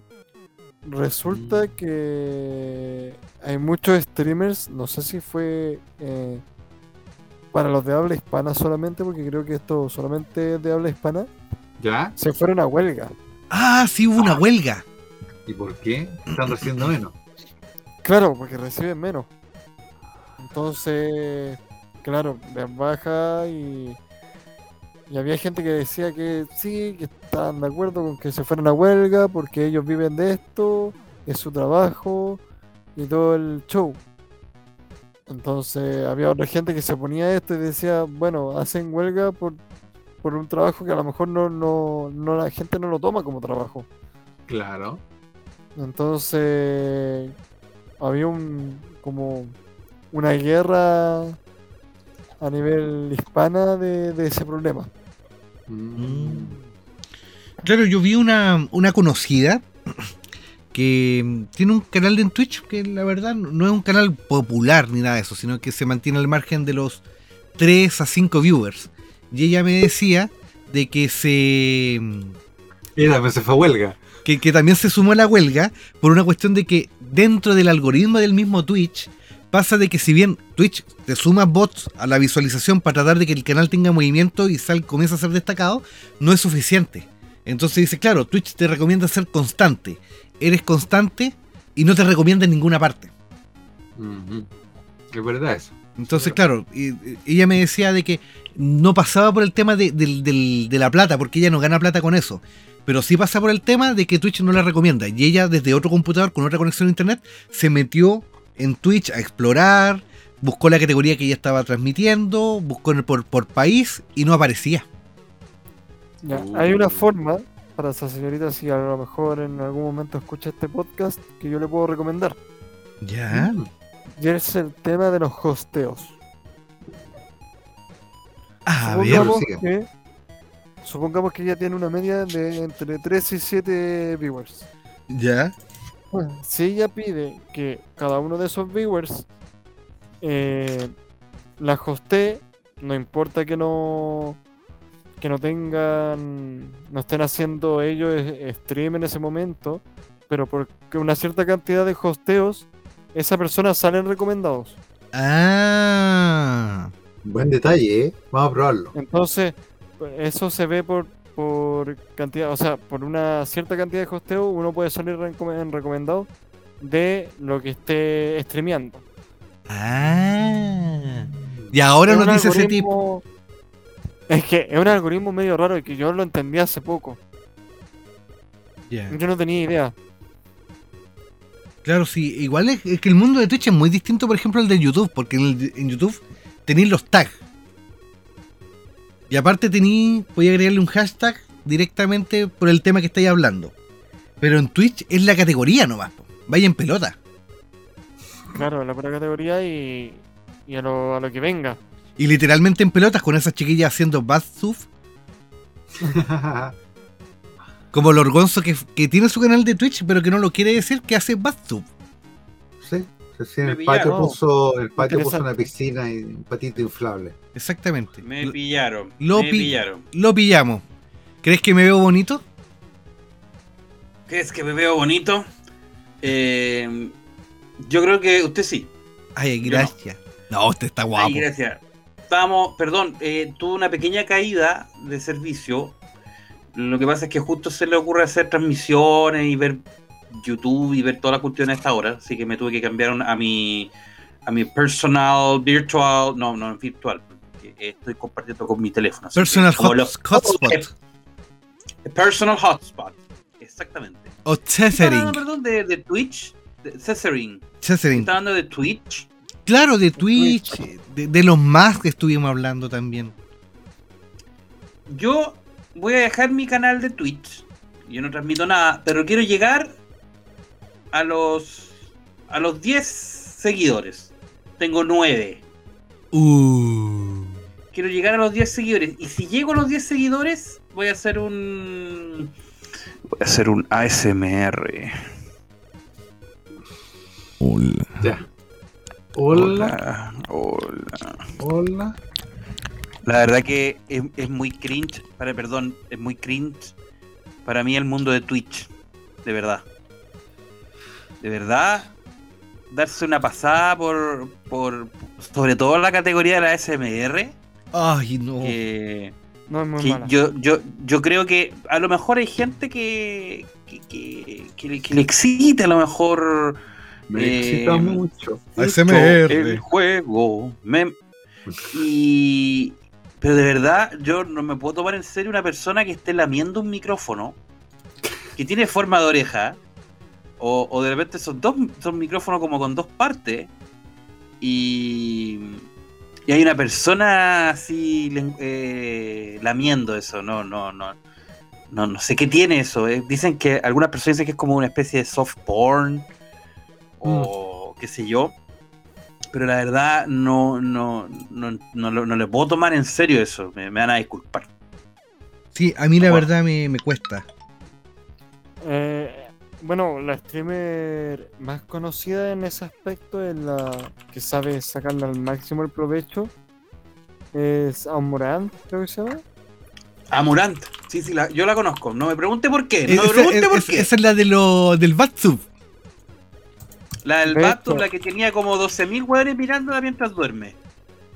Resulta Mm. que hay muchos streamers, no sé si fue eh, para los de habla hispana solamente, porque creo que esto solamente es de habla hispana, ¿Ya? se fueron a huelga. Ah, sí hubo una huelga. ¿Y por qué? Están recibiendo menos. Claro, porque reciben menos. Entonces, claro, les baja y, y había gente que decía que sí, que estaban de acuerdo con que se fueran a huelga porque ellos viven de esto, es su trabajo y todo el show. Entonces había otra gente que se ponía a esto y decía, bueno, hacen huelga por, por un trabajo que a lo mejor no, no, no la gente no lo toma como trabajo. Claro. Entonces había un como una guerra a nivel hispana de, de ese problema. Mm. Claro, yo vi una, una conocida que tiene un canal en Twitch que la verdad no es un canal popular ni nada de eso, sino que se mantiene al margen de los 3 a 5 viewers. Y ella me decía de que se Y también se fue a huelga. que, que también se sumó a la huelga por una cuestión de que dentro del algoritmo del mismo Twitch pasa de que si bien Twitch te suma bots a la visualización para tratar de que el canal tenga movimiento y sal, comienza a ser destacado, no es suficiente. Entonces dice, claro, Twitch te recomienda ser constante. Eres constante y no te recomienda en ninguna parte. Es verdad eso. Entonces, claro, ella me decía de que no pasaba por el tema de, de la plata, porque ella no gana plata con eso. Pero sí pasa por el tema de que Twitch no la recomienda. Y ella, desde otro computador con otra conexión a internet, se metió en Twitch a explorar, buscó la categoría que ella estaba transmitiendo, buscó en el- por, por país y no aparecía. Ya, Uh. Hay una forma para esa señorita, si a lo mejor en algún momento escucha este podcast, que yo le puedo recomendar. Ya. Y es el tema de los hosteos. A ver. supongamos, sigue. que, supongamos que ella tiene una media de entre 3 y 7 viewers. Ya. Si ella pide que cada uno de esos viewers eh, la hostee, no importa que no que no tengan, no estén haciendo ellos eh, stream en ese momento, pero porque una cierta cantidad de hosteos, esa persona salen recomendados. Ah. Buen detalle, ¿eh? Vamos a probarlo. Entonces, eso se ve por, por cantidad, o sea, por una cierta cantidad de hosteo, uno puede salir recome- en recomendado de lo que esté streameando. Ah. Y ahora Es nos dice ese tipo. Es que es un algoritmo medio raro y que yo lo entendí hace poco. Yo no tenía idea. Claro, sí, igual es, es que el mundo de Twitch es muy distinto, por ejemplo, al de YouTube, porque en, el- en YouTube tenéis los tags. Y aparte tenéis, podéis agregarle un hashtag directamente por el tema que estáis hablando. Pero en Twitch es la categoría nomás, po. vaya en pelota. Claro, la pura categoría y, y a, lo, a lo que venga. Y literalmente en pelotas con esas chiquillas haciendo stuff, como el Orgonzo que, que tiene su canal de Twitch, pero que no lo quiere decir que hace stuff. sí, sí, sí, en el patio puso, el patio puso una piscina y un patito inflable. Exactamente. Me pillaron. lo me pi- pillaron. Lo pillamos. ¿Crees que me veo bonito? ¿Crees que me veo bonito? Eh, yo creo que usted sí. Ay, gracias. No, usted está guapo. Ay, gracias. Estábamos, perdón, eh, tuve una pequeña caída de servicio. Lo que pasa es que justo se le ocurre hacer transmisiones y ver YouTube y ver toda la cuestión a esta hora. Así que me tuve que cambiar a mi a mi personal virtual. No, no virtual. Estoy compartiendo con mi teléfono. Personal hot- hotspot. Personal hotspot. Exactamente. O Cesering. perdón, de, de Twitch. De Cesering. Cesering. Estaba hablando de Twitch. Claro, de Twitch. De, de los más que estuvimos hablando también. Yo voy a dejar mi canal de Twitch. Yo no transmito nada, pero quiero llegar a los a los 10 seguidores. Tengo 9. Uh. Quiero llegar a los 10 seguidores. Y si llego a los 10 seguidores, voy a hacer un. Voy a hacer un ASMR. Hola. Ya. Hola, Hola. Hola. hola. La verdad que es, es muy cringe. Para, perdón, es muy cringe para mí el mundo de Twitch. De verdad. De verdad. Darse una pasada por. por sobre todo la categoría de la SMR. Ay, no. Que, No es muy que mala. yo, yo, yo creo que a lo mejor hay gente que. que, que, que le- que le excita a lo mejor. Me Eh, excita mucho. ASMR. El juego. me- Y. Pero de verdad, yo no me puedo tomar en serio una persona que esté lamiendo un micrófono que tiene forma de oreja. O, o de repente son dos son micrófonos como con dos partes. Y. Y hay una persona así eh, lamiendo eso. No, no, no. No, no sé qué tiene eso. eh. Dicen que algunas personas dicen que es como una especie de soft porn. O qué sé yo. Pero la verdad no, no, no, no, no le puedo tomar en serio eso. Me, me van a disculpar. Sí, a mí la Bueno. verdad me, me cuesta. Eh, Bueno, la streamer más conocida en ese aspecto es la que sabe sacarle al máximo el provecho. Es Amorant, creo que se llama. Amurant. Sí, sí, la- yo la conozco. No me pregunte por qué. No me Esa, pregunte por es- qué. esa es la de lo, del Batsub. La del De hecho- la que tenía como 12.000 hueones mirándola mientras duerme.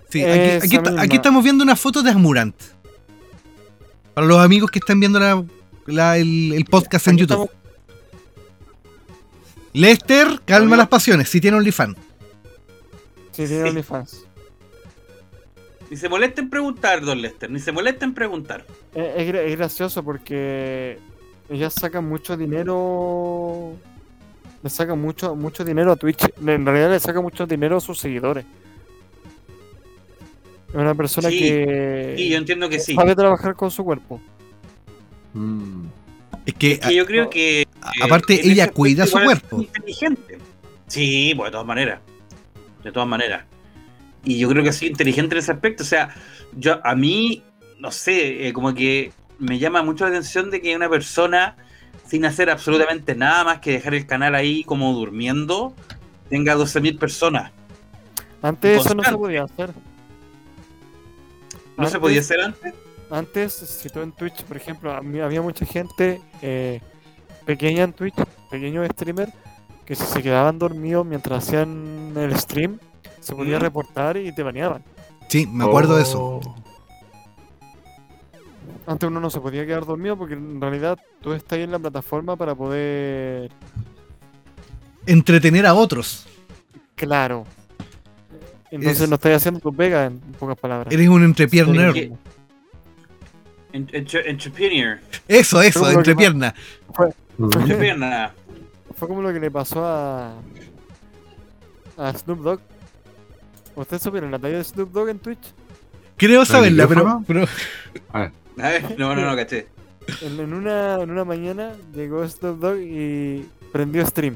Sí, aquí, Esa aquí está- misma. aquí estamos viendo una foto de Amurant. Para los amigos que están viendo la- la- el, el podcast en YouTube. estamos- Lester, calma las pasiones, si tiene OnlyFans. Sí, tiene Sí. OnlyFans. Ni se molesta en preguntar, Don Lester. Ni se molesta en preguntar. Es, gra- es gracioso porque ella saca mucho dinero. Le saca mucho, mucho dinero a Twitch. En realidad le saca mucho dinero a sus seguidores. Es una persona Sí, que Sí, yo entiendo que sí. sabe trabajar con su cuerpo. Mm. Es que, Es que yo creo que. Eh, aparte, ella cuida su cuerpo. Inteligente. Sí, pues de todas maneras. De todas maneras. Y yo creo que sí, inteligente en ese aspecto. O sea, yo a mí, no sé, eh, como que me llama mucho la atención de que una persona, sin hacer absolutamente nada más que dejar el canal ahí como durmiendo, tenga 12.000 personas. Antes eso no se podía hacer. ¿No se podía hacer antes? Antes, si tú en Twitch, por ejemplo, a mí- había mucha gente eh, pequeña en Twitch, pequeños streamers, que si se quedaban dormidos mientras hacían el stream, se podía Mm. reportar y te baneaban. sí, me acuerdo de eso. Oh. Antes uno no se podía quedar dormido porque en realidad tú estás ahí en la plataforma para poder... Entretener a otros. Claro. Entonces Es- no estás haciendo tu pega, en pocas palabras. Eres un entrepierner. Sí. En- entre- Entrepreneur. Eso, eso, lo Mm. Entrepreneur. Fue como lo que le pasó a... a Snoop Dogg. ¿Ustedes supieron la talla de Snoop Dogg en Twitch? Creo saberla, pero, pero A ver, no, no, no, caché. En, en una, en una mañana llegó Snoop Dogg y prendió stream.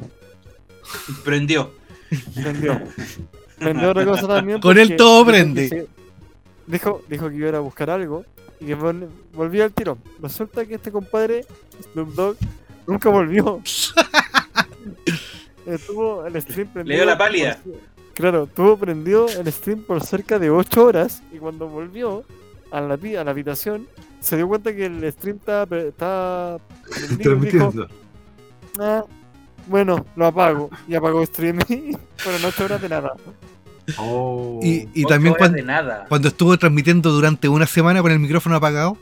Prendió. Prendió. Prendió otra cosa también. Con él todo prende. se- Dijo, dijo que iba a ir a buscar algo y que vol- volvía al tiro. Resulta que este compadre, Snoop Dogg, nunca volvió. Estuvo el stream prendido. dio la pálida. por- Claro, estuvo prendido el stream por cerca de 8 horas y cuando volvió a la, a la habitación se dio cuenta que el stream estaba, estaba prendido dijo. "Ah, bueno, lo apago. Y apagó stream y fueron 8 horas de nada. Oh. y, y también horas cuando, de nada. cuando estuvo transmitiendo durante una semana con el micrófono apagado,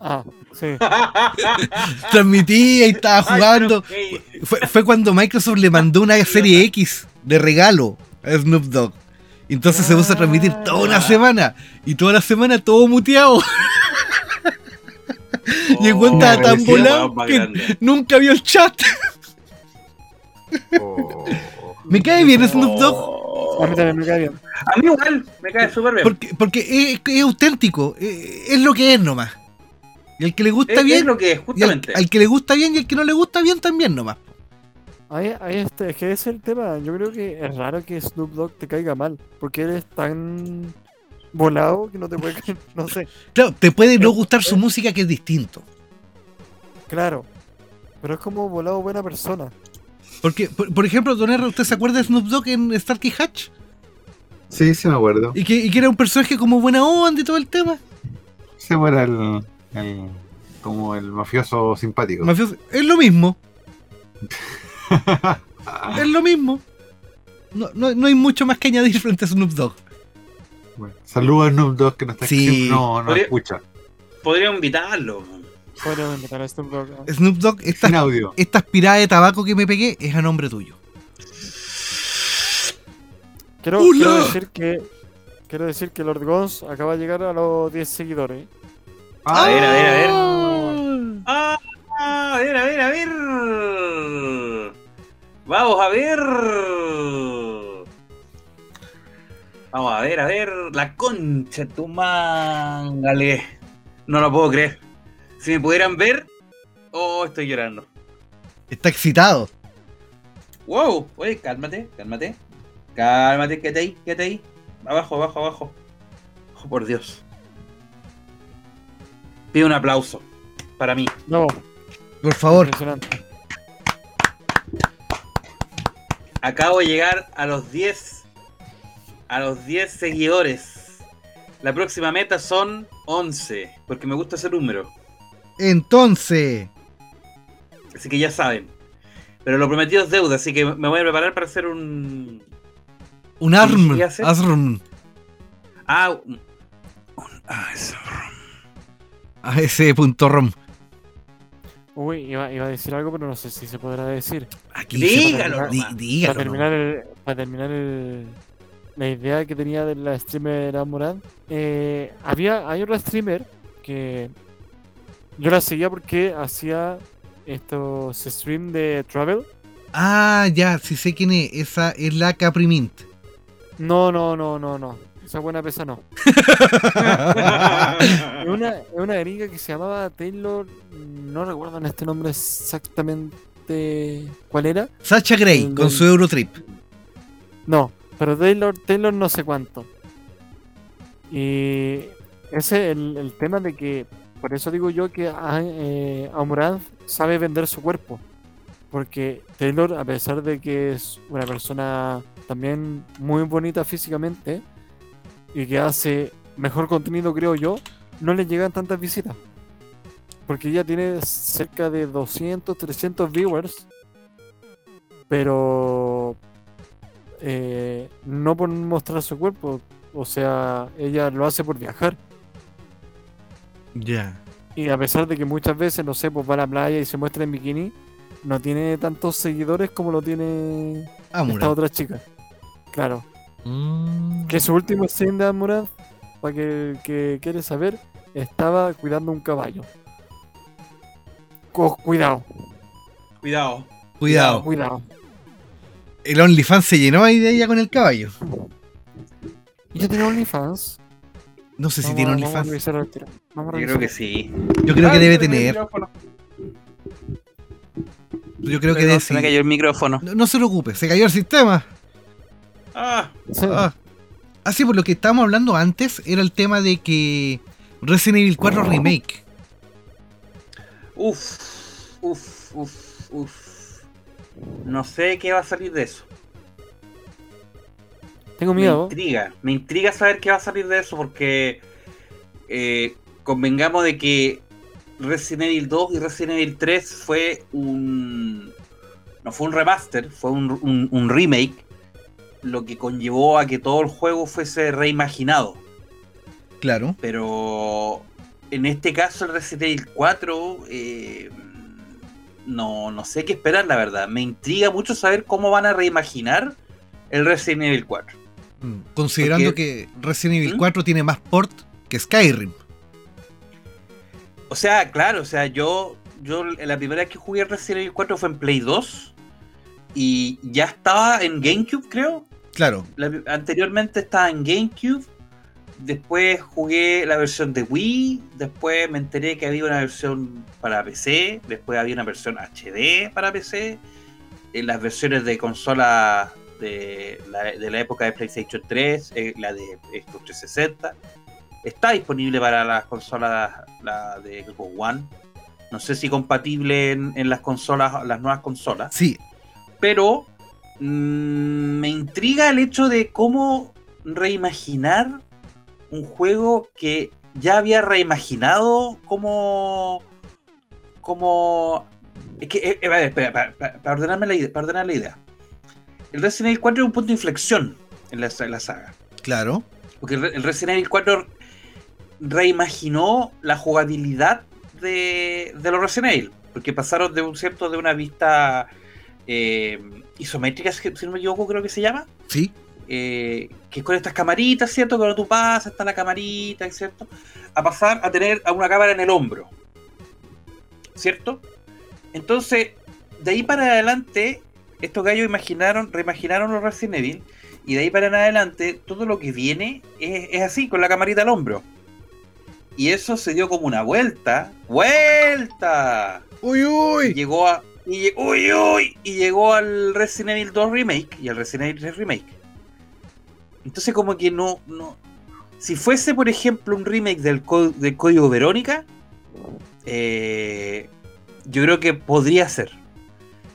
Ah, sí. transmitía y estaba jugando. Ay, Fue, fue cuando Microsoft le mandó una serie X de regalo a Snoop Dogg. Entonces se puso a transmitir toda una Ah. semana. Y toda la semana todo muteado. Y el weón Oh, tan volado que grande. nunca vio el chat. Oh. Me cae bien Snoop Dogg. Oh. A mí también me cae bien. A mí igual, me cae súper bien. Porque, porque es, es auténtico. Es, es lo que es nomás. Y al que le gusta es, es bien. lo que es, al, justamente. al que le gusta bien y al que no le gusta bien también nomás. Ahí, ahí este, es que ese es el tema. Yo creo que es raro que Snoop Dogg te caiga mal. Porque él es tan volado que no te puede caer. No sé, Claro, te puede no gustar su música que es distinto. claro. Pero es como volado buena persona. Porque, por, por ejemplo, Don R, ¿usted se acuerda de Snoop Dogg en Starkey Hatch? Sí, sí me acuerdo. Y que, y que era un personaje como buena onda y todo el tema. Ese era el, el- como el mafioso simpático. Mafioso. Es lo mismo, es lo mismo. No, no, no hay mucho más que añadir frente a Snoop Dogg. Bueno, Saludos a Snoop Dogg que no está Sí. No, no Podría- escucha. Podríamos invitarlo. Podríamos invitar a Snoop Dogg. ¿no? Snoop Dogg, esta, audio. esta aspirada de tabaco que me pegué es a nombre tuyo. Quiero, quiero decir que. Quiero decir que Lord Gons acaba de llegar a los 10 seguidores. A ver, a ver, a ver. Ah. Ah, a ver, a ver, a ver. Vamos a ver. Vamos a ver, a ver. La concha tu mangale. No lo puedo creer. Si me pudieran ver. Oh, estoy llorando. Está excitado. Wow, oye, cálmate, cálmate. Cálmate, quédate ahí, quédate ahí. Abajo, abajo, abajo. Oh, por Dios. Pido un aplauso para mí. No, Por favor. Acabo de llegar a los 10 a los 10 seguidores. La próxima meta son 11, porque me gusta ese número. Entonces. Así que ya saben. Pero lo prometido es deuda, así que me voy a preparar para hacer un. Un ARM. ARM. Ah, un. un- ah. A ese punto ROM. Uy, iba, iba a decir algo, pero no sé si se podrá decir. Aquí Dígalo, dígalo. para terminar, el- para terminar el- la idea que tenía de la streamer Amurad, eh, había, hay otra streamer que yo la seguía porque hacía estos streams de travel. Ah, ya, sí sé quién es. Esa es la Capri Mint. No, no, no, no, no. Esa buena pesa no. Es una, una gringa que se llamaba Taylor. No recuerdo en este nombre exactamente cuál era. Sacha Gray El con su Eurotrip. No, pero Taylor, Taylor no sé cuánto. Y ese es el, el tema de que, por eso digo yo que a- eh, Amurad sabe vender su cuerpo. Porque Taylor, a pesar de que es una persona también muy bonita físicamente y que hace mejor contenido, creo yo, no le llegan tantas visitas. Porque ella tiene cerca de 200, 300 viewers. Pero eh, no por mostrar su cuerpo. O sea, ella lo hace por viajar. Ya. Y a pesar de que muchas veces, no sé, pues va a la playa y se muestra en bikini, no tiene tantos seguidores como lo tiene esta Amura. otra chica. Claro. Mm. Que su último stream de Amurad, para que el que quiere saber, estaba cuidando un caballo. Cuidado, Cuidado. Cuidado. cuidado. El OnlyFans se llenó ahí de ella con el caballo. ¿Y ya tiene OnlyFans? No sé si Vamos tiene a- vamos a OnlyFans. Yo creo que sí. Yo creo que Ah, debe tener. Yo creo que debe se me cayó el micrófono. No, no se preocupe, se cayó el sistema. Ah, Sí. Ah. Ah, sí, por lo que estábamos hablando antes, era el tema de que Resident Evil 4 Remake. uf, uf, uf, uf. No sé qué va a salir de eso. Tengo Me miedo. intriga, me intriga saber qué va a salir de eso porque eh, convengamos de que Resident Evil 2 y Resident Evil 3 fue un... No fue un remaster, fue un, un- un remake, lo que conllevó a que todo el juego fuese reimaginado. Claro. Pero en este caso el Resident Evil 4 eh, no, no sé qué esperar, la verdad. Me intriga mucho saber cómo van a reimaginar el Resident Evil 4. Mm, Considerando Porque- que Resident Evil ¿Mm? 4 tiene más port que Skyrim. O sea, claro, o sea, yo, yo la primera vez que jugué Resident Evil 4 fue en Play 2 y ya estaba en GameCube, creo. Claro. La- anteriormente estaba en GameCube. Después jugué la versión de Wii. Después me enteré que había una versión para PC. Después había una versión HD para PC. En las versiones de consola de la, de la época de PlayStation 3, eh, la de Xbox 360. Está disponible para las consolas la de Xbox One. No sé si compatible en, en las consolas, las nuevas consolas Sí, pero me intriga el hecho de cómo reimaginar un juego que ya había reimaginado como como es que eh, eh, vale, espera, para, para- para ordenarme la idea, para ordenar la idea el Resident Evil 4 es un punto de inflexión en la, en la saga claro. porque el Resident Evil 4 reimaginó la jugabilidad de, de los Resident Evil. Porque pasaron de un cierto de una vista eh, isométrica, si no me equivoco, creo que se llama. Sí. eh, que es con estas camaritas, ¿cierto? Cuando tú pasas, está la camarita, ¿cierto? A pasar a tener a una cámara en el hombro. ¿Cierto? Entonces, de ahí para adelante, estos gallos imaginaron, reimaginaron los Resident Evil. Y de ahí para en adelante, todo lo que viene es, es así, con la camarita al hombro. Y eso se dio como una vuelta. ¡Vuelta! Uy, uy. llegó a. Y, uy, uy, y llegó al Resident Evil 2 Remake y al Resident Evil 3 Remake. Entonces, como que no. no si fuese, por ejemplo, un remake del, del código Verónica, eh, yo creo que podría ser.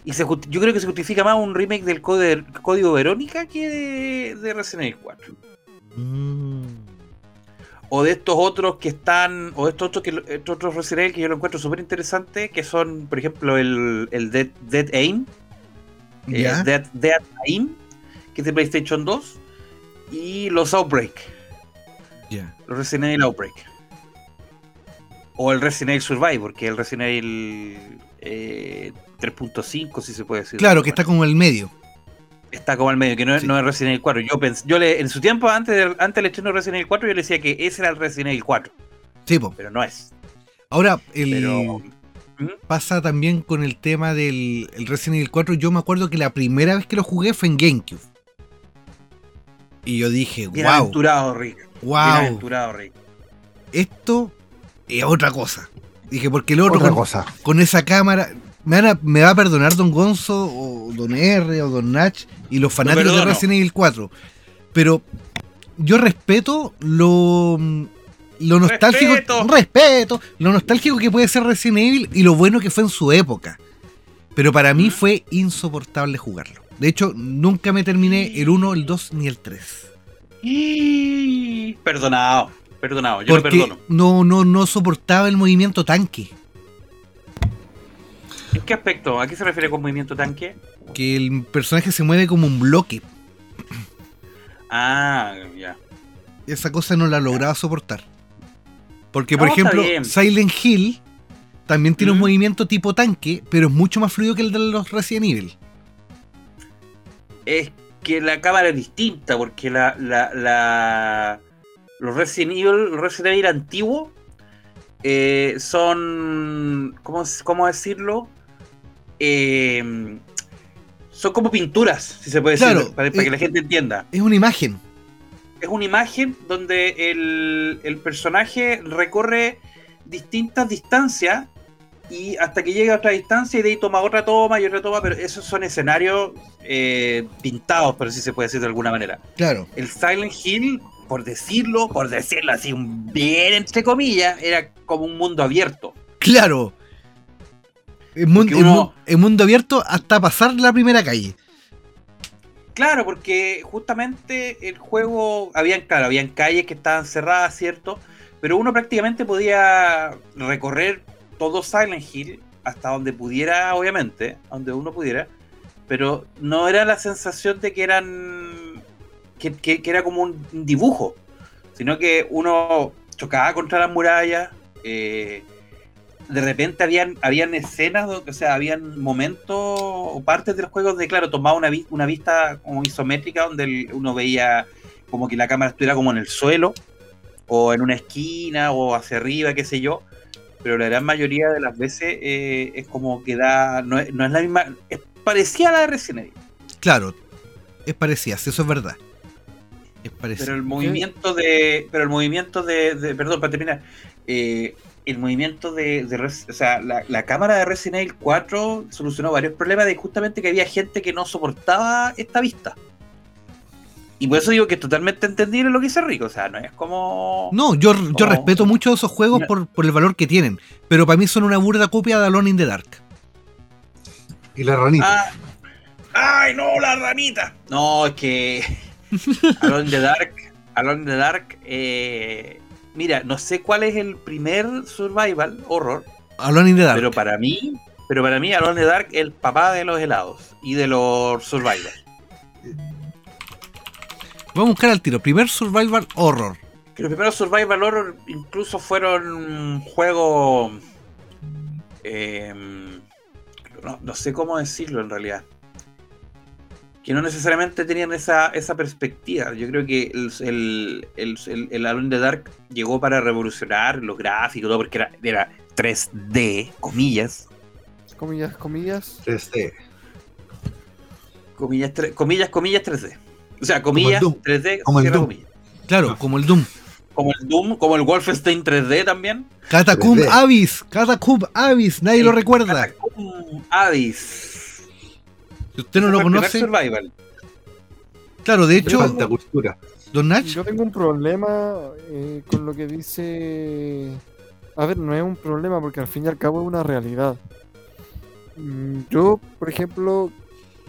Y se yo creo que se justifica más un remake del código Verónica que de, de Resident Evil 4. Mm. O de estos otros que están, o de estos otros, que, estos otros Resident Evil que yo lo encuentro súper interesante, que son, por ejemplo, el, el Dead, Dead Aim, eh, ¿Ya? Dead, Dead Aim, que es de PlayStation 2, y los Outbreak, los Resident Evil Outbreak. O el Resident Evil Survivor, que es el Resident Evil eh, 3.5, si se puede decir. Claro, que está como el medio. Está como al medio, que no, es- Sí. no es Resident Evil 4. Yo pensé, yo le, en su tiempo, antes del, antes del estreno de Resident Evil 4, yo le decía que ese era el Resident Evil 4, Sí, po. pero no es. Ahora, el, Pero. ¿Mm? pasa también con el tema del el Resident Evil 4. Yo me acuerdo que la primera vez que lo jugué fue en GameCube. Y yo dije, wow, Bienaventurado, Rick. wow, Bienaventurado, Rick. esto es otra cosa. Dije, porque el otro Otra con, cosa. con esa cámara, me, van a- me va a perdonar Don Gonzo o Don R o Don Nach y los fanáticos de. Resident Evil 4. Pero yo respeto lo, lo nostálgico. Respeto. Respeto. Lo nostálgico que puede ser Resident Evil y lo bueno que fue en su época. Pero para mí fue insoportable jugarlo. De hecho, nunca me terminé el 1, el 2 ni el 3. Y- Perdonado, perdonado, yo lo Porque perdono. no, no, no soportaba el movimiento tanque. ¿En qué aspecto? ¿A qué se refiere con movimiento tanque? Que el personaje se mueve como un bloque. Ah, ya. esa cosa no la lograba soportar. Porque, por No, ejemplo. Silent Hill también tiene un movimiento tipo tanque, pero es mucho más fluido que el de los Resident Evil. Es que la cámara es distinta, porque la, la, la- los Resident Evil, los Resident Evil antiguos eh, son, ¿cómo, cómo decirlo? Eh, son como pinturas, si se puede decir, para, para eh, que la gente entienda. Es una imagen. es una imagen donde el, el personaje recorre distintas distancias y hasta que llega a otra distancia y de ahí toma otra toma y otra toma, pero esos son escenarios eh, pintados, por así se puede decir de alguna manera. Claro. El Silent Hill, por decirlo, por decirlo así, un bien entre comillas, era como un mundo abierto. Claro. El mundo, abierto hasta pasar la primera calle. Claro, porque justamente el juego, habían, claro, habían calles que estaban cerradas, ¿cierto? Pero uno prácticamente podía recorrer todo Silent Hill hasta donde pudiera, obviamente, donde uno pudiera, pero no era la sensación de que eran, que, que- que era como un dibujo, sino que uno chocaba contra las murallas, eh, de repente habían, habían escenas, o sea, habían momentos o partes de los juegos de, claro, tomaba una, vi- una vista como isométrica donde el- uno veía como que la cámara estuviera como en el suelo o en una esquina o hacia arriba, qué sé yo, pero la gran mayoría de las veces eh, es como que da, no es, no es la misma, es parecida a la de Resident Evil, Claro. Es parecida, sí, eso es verdad. Es parecida. pero el movimiento de, pero el movimiento de, de- perdón, para terminar, eh, el movimiento de, de o sea, la, la cámara de Resident Evil 4 solucionó varios problemas de justamente que había gente que no soportaba esta vista. Y por eso digo que es totalmente entendible lo que dice Rico, o sea, no es como... No, yo, yo respeto mucho esos juegos por, por el valor que tienen. Pero para mí son una burda copia de Alone in the Dark. Y la ranita. Ah, ¡Ay, no, la ranita! No, es que. Alone in the Dark. Alone in the Dark. eh, mira, no sé cuál es el primer survival horror, Alone in the Dark. pero para mí. Pero para mí, Alone in the Dark es el papá de los helados y de los survival. Vamos a buscar al tiro. Primer Survival Horror. Que los primeros survival horror incluso fueron juegos. eh, no, no sé cómo decirlo en realidad. Que no necesariamente tenían esa, esa perspectiva. Yo creo que el, el, el, el, el Alone in the Dark llegó para revolucionar los gráficos, todo, porque era, era 3D, comillas. Comillas, comillas. 3D. Comillas, tre- comillas, comillas 3D. O sea, comillas Doom. 3D, Como el cierra Doom. comillas. Claro, como el Doom. Como el Doom, como el Wolfenstein 3D también. Catacomb 3D. Abyss. Catacomb Abyss. Nadie lo recuerda. Catacomb Abyss. Si usted no lo conoce. Survival. Claro, de hecho, falta cultura. Don Nach. Yo tengo un problema eh, con lo que dice. A ver, no es un problema porque al fin y al cabo es una realidad. Mm, Yo, por ejemplo,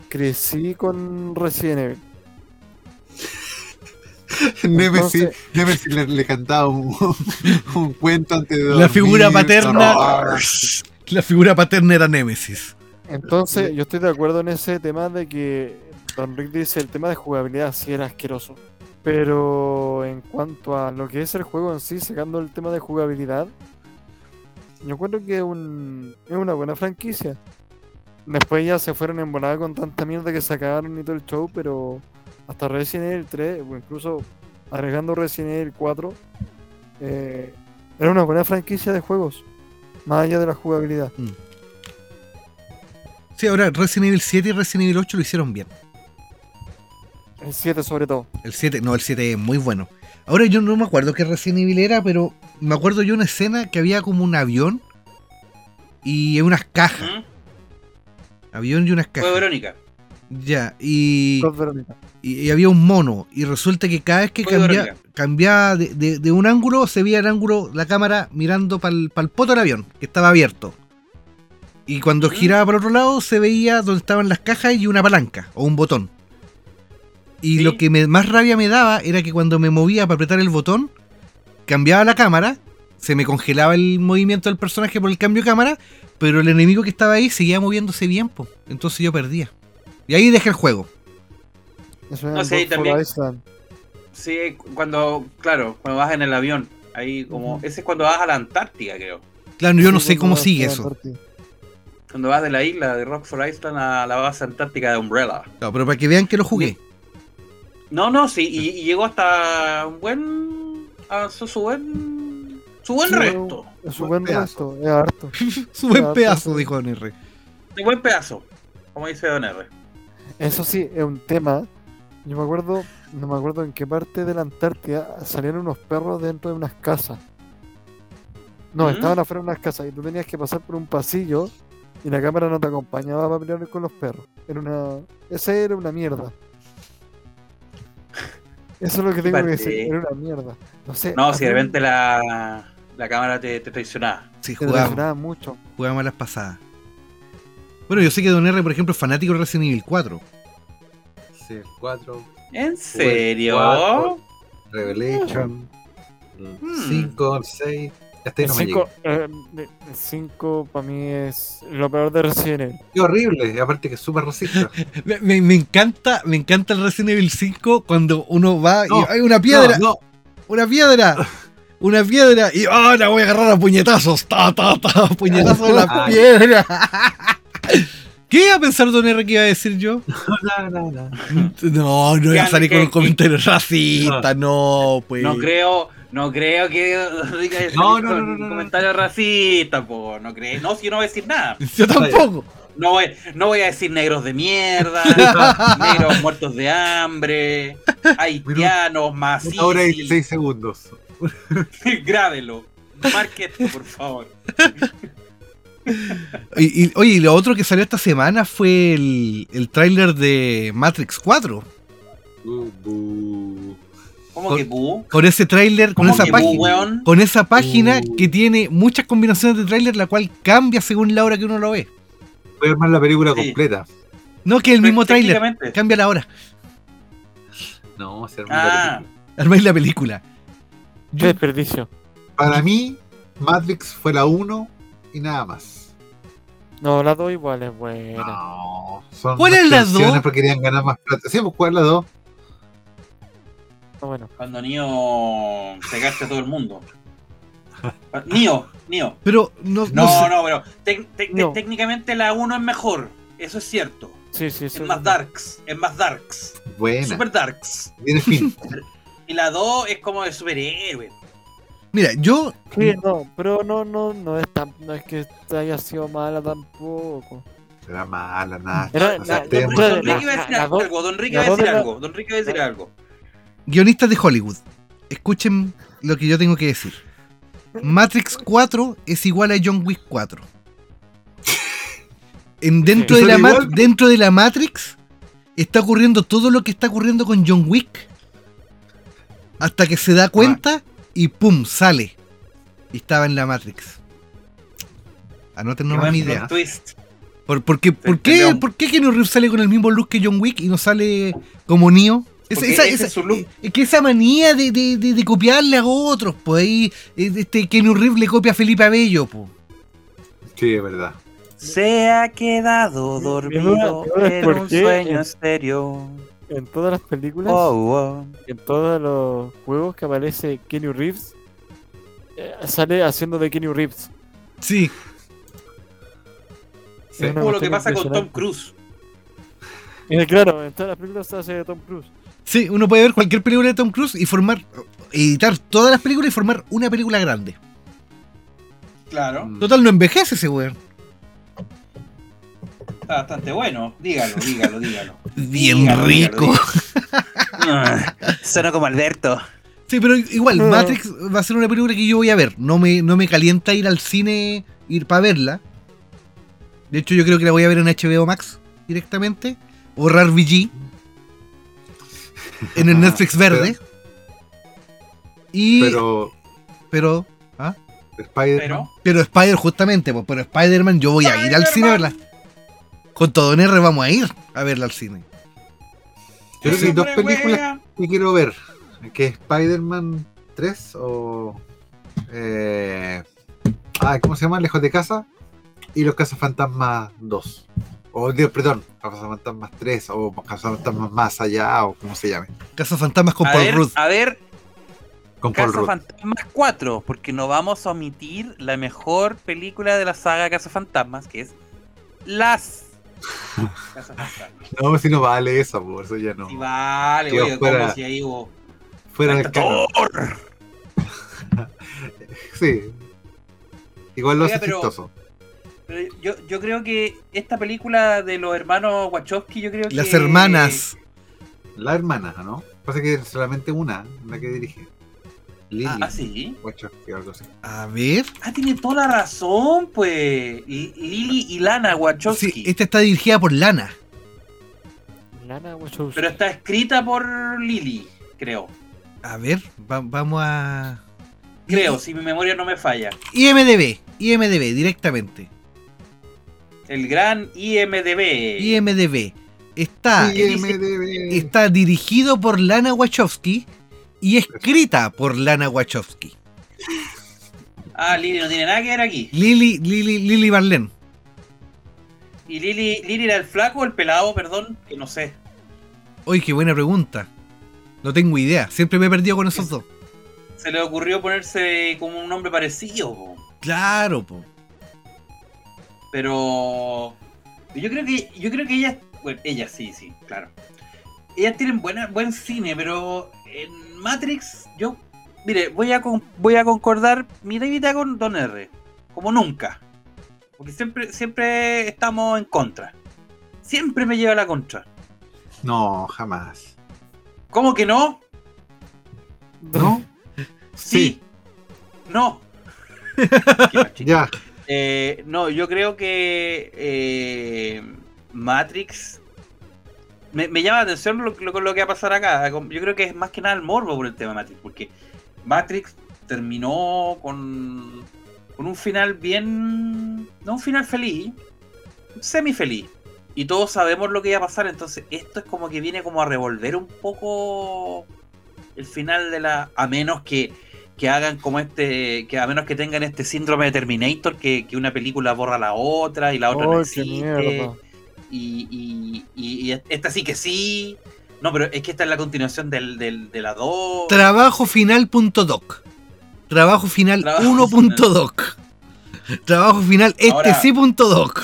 crecí con Resident Evil. Nemesis, Entonces- Nemesis le, le cantaba un, un cuento antes de La figura dormir. paterna. La figura paterna era Nemesis. Entonces, yo estoy de acuerdo en ese tema de que Don Rick dice el tema de jugabilidad sí era asqueroso. Pero en cuanto a lo que es el juego en sí, sacando el tema de jugabilidad, yo encuentro que es, un, es una buena franquicia. Después ya se fueron en volada con tanta mierda que sacaron y todo el show, pero hasta Resident Evil 3, o incluso agregando Resident Evil 4, eh, era una buena franquicia de juegos, más allá de la jugabilidad. Sí, ahora Resident Evil 7 y Resident Evil 8 lo hicieron bien. El 7 sobre todo. El 7, no, el 7 es muy bueno. Ahora yo no me acuerdo qué Resident Evil era, pero me acuerdo yo una escena que había como un avión y unas cajas. ¿Mm? Avión y unas Fue cajas. Verónica. Ya, y, Verónica. y- y había un mono. Y resulta que cada vez que Fue cambia- cambiaba de, de- de un ángulo, se veía el ángulo, la cámara mirando para el poto del avión, que estaba abierto. Y cuando Ujú. giraba para otro lado, se veía donde estaban las cajas y una palanca o un botón. Y Sí. lo que me- más rabia me daba era que cuando me movía para apretar el botón, cambiaba la cámara, se me congelaba el movimiento del personaje por el cambio de cámara, pero el enemigo que estaba ahí seguía moviéndose bien, po. entonces yo perdía. Y ahí dejé el juego. Eso No for también-. Sí, cuando, claro, cuando vas en el avión. Ahí como, ese es cuando vas a la Antártica, creo. Claro, yo no Sí, sé cómo sigue eso. Antártida. Cuando vas de la isla de Rockford Island a la base antártica de Umbrella. No, pero para que vean que lo jugué. No, no, sí, y, y llegó hasta un buen. a su, su buen. su buen resto. Es un Buen resto, es harto. Su buen pedazo, dijo Don R. De buen pedazo. Como dice Don R. Eso sí, es un tema. Yo me acuerdo, no me acuerdo en qué parte de la Antártida salían unos perros dentro de unas casas. No, ¿Mm? estaban afuera de unas casas y tú tenías que pasar por un pasillo y la cámara no te acompañaba para pelear con los perros. Era una. Esa era una mierda. Eso es lo que tengo que decir, era una mierda. No sé. No, si de repente la, la cámara te, te traicionaba. Sí, me jugábamos, traicionaba mucho. jugábamos a las pasadas. Bueno, yo sé que Don R, por ejemplo, es fanático de Resident Evil 4. Sí, 4, ¿En serio? cuatro. Revelation, Hmm. 5, 6. Hasta ahí El no me 5 llega. para mí es lo peor de Resident Evil. Qué horrible, y aparte que es súper racista. Me, me- me encanta, me encanta el Resident Evil 5 cuando uno va No, y hay una piedra, No, no, una piedra, una piedra y ah, la voy a agarrar a puñetazos, ta, ta, ta, puñetazos en la Ay. piedra. ¿Qué iba a pensar Don R que iba a decir yo? no, no, no. No, no iba a salir con un comentario racista, no, pues. No creo, no creo que diga eso No, no, no, no, no, comentarios racistas, po. No creo, no, si yo no voy a decir nada. Yo tampoco. No voy, no voy a decir negros de mierda, negros muertos de hambre, haitianos, macizos. Una hora y 16 segundos. Grábelo. Marque esto, por favor. Y, y- oye, y lo otro que salió esta semana fue el, el tráiler de Matrix 4. Uh, bu. ¿Cómo Con- que bu? Con ese tráiler, con ¿Cómo esa bu, página. weón? Con esa página Uh. que tiene muchas combinaciones de tráiler, la cual cambia según la hora que uno lo ve. Voy a armar la película Sí. completa. No que el mismo tráiler, cambia la hora. No, se arma la Ah, película. Armáis la película. Qué desperdicio. Para mí, Matrix fue la 1 y nada más. No, la 2 igual es buena. No, son ¿Cuál es la canciones dos? porque querían ganar más plata. Sí, pues ¿cuál es la 2? No, bueno. cuando Nio se gasta a todo el mundo. Nio, Nio. Pero no, no No, sé. no, pero tec- tec- No. técnicamente la 1 es mejor. Eso es cierto. Sí, sí, Es sí. más darks. Es más darks. Buena. Super darks. Y la 2 es como de superhéroe. Mira, yo. Sí, no, pero no, no, no es tan, no es que haya sido mala tampoco. Era mala, nada. Era- la- la- Don Ricky iba a decir algo. Don Ricky iba a decir algo. Don Ricky iba a decir algo. Guionistas de Hollywood, escuchen lo que yo tengo que decir. Matrix 4 es igual a John Wick 4. En, dentro, de la ¿Son Ma- igual? dentro de la Matrix está ocurriendo todo lo que está ocurriendo con John Wick. Hasta que se da cuenta y ¡pum! sale. Y estaba en la Matrix. Anoten buen mi idea. twist. ¿Por, por qué, por, qué. ¿Por qué Keanu Reeves sale con el mismo look que John Wick y no sale como Neo? Esa, Porque esa- ese esa- es su look. es que esa manía de, de- de- de copiarle a otros, pues ahí eh, este Keanu Reeves le copia a Felipe Abello, pues. Sí, es verdad. Se ha quedado Mi- mi dormido en un sueño en-. En todas las películas, Oh, oh. en todos los juegos que aparece Kenny Reeves, eh, sale haciendo de Kenny Reeves. Sí, Sí. Es Como lo que pasa con Tom. Cruise. Eh, claro, en todas las películas se hace de Tom Cruise. Sí, uno puede ver cualquier película de Tom Cruise y formar, editar todas las películas y formar una película grande. Claro, Mm. Total, no envejece ese weón. está bastante bueno. Dígalo, dígalo, dígalo. Bien Dígalo, rico. dígalo, Suena como Alberto. Sí, pero igual, Ah. Matrix va a ser una película que yo voy a ver. No me, no me calienta ir al cine, ir para verla. De hecho, yo creo que la voy a ver en HBO Max directamente. O RAR-VG. En el Netflix verde. Y. Pero. Pero ¿ah? Spider-Man. Pero. Pero Spider, justamente, pues, pero Spider-Man, yo voy a ir al cine a verla. Con todo en R vamos a ir a verla al cine. Yo creo que hay dos películas juega. que quiero ver. Que es Spider-Man 3 o... Eh, ah, ¿cómo se llama? Lejos de casa. Y los Cazafantasmas 2. O, Dios, perdón, Cazafantasmas 3 o Cazafantasmas más allá o como se llame. Casa Fantasmas con A Paul ver, Rudd. a ver, Con Paul Casa Rudd. Fantasmas 4, porque no vamos a omitir la mejor película de la saga Casa Fantasmas, que es Las Casa Fantasmas. No, si no vale esa, por eso ya no. Sí, vale, Tío, oye, fuera- como si ahí hubo. Fuera del. Sí. Igual lo Oiga, hace pero- chistoso. Pero yo, yo creo que esta película de los hermanos Wachowski, yo creo que. Las hermanas. La hermana, ¿no? Pasa que es solamente una la que dirige. Lily. Ah, sí. Wachowski, algo así. A ver. Ah, tiene toda la razón, pues. Li- Lily y Lana Wachowski. Sí, esta está dirigida por Lana. Lana Wachowski. Pero está escrita por Lily, creo. A ver, va- vamos a. Creo, si mi memoria no me falla. IMDB. IMDB, directamente. El gran IMDB. IMDB. Está, IMDb. está dirigido por Lana Wachowski y escrita por Lana Wachowski. Ah, Lily no tiene nada que ver aquí. Lily, Lily, Lily Marlene. ¿Y Lily, Lily era el flaco o el pelado? Perdón, que no sé. Uy, qué buena pregunta. No tengo idea. Siempre me he perdido con esos dos. Se le ocurrió ponerse como un nombre parecido, po. Claro, po. Pero yo creo que yo creo que ellas, bueno, ellas sí, sí, claro. Ellas tienen buena, buen cine, pero en Matrix yo, mire, voy a con- voy a concordar mi mitad con Don R, como nunca, porque siempre siempre estamos en contra, siempre me lleva a la contra. No, jamás. ¿Cómo que no? ¿No? Sí, no. Qué machista. Ya. Eh, no, yo creo que eh, Matrix me, llama la atención lo, lo- lo que va a pasar acá. Yo creo que es más que nada el morbo por el tema de Matrix, porque Matrix terminó con, con un final bien. No un final feliz, semi feliz. Y todos sabemos lo que iba a pasar, entonces esto es como que viene como a revolver un poco el final de la. A menos que, que hagan como este. que A menos que tengan este síndrome de Terminator, que, que una película borra la otra y la otra no ¡Ay, qué existe y, y, y- y esta sí que sí. No, pero es que esta es la continuación del, del- de la 2. Trabajo final.doc. Trabajo final Trabajo 1.doc. Trabajo final este Ahora- sí.doc.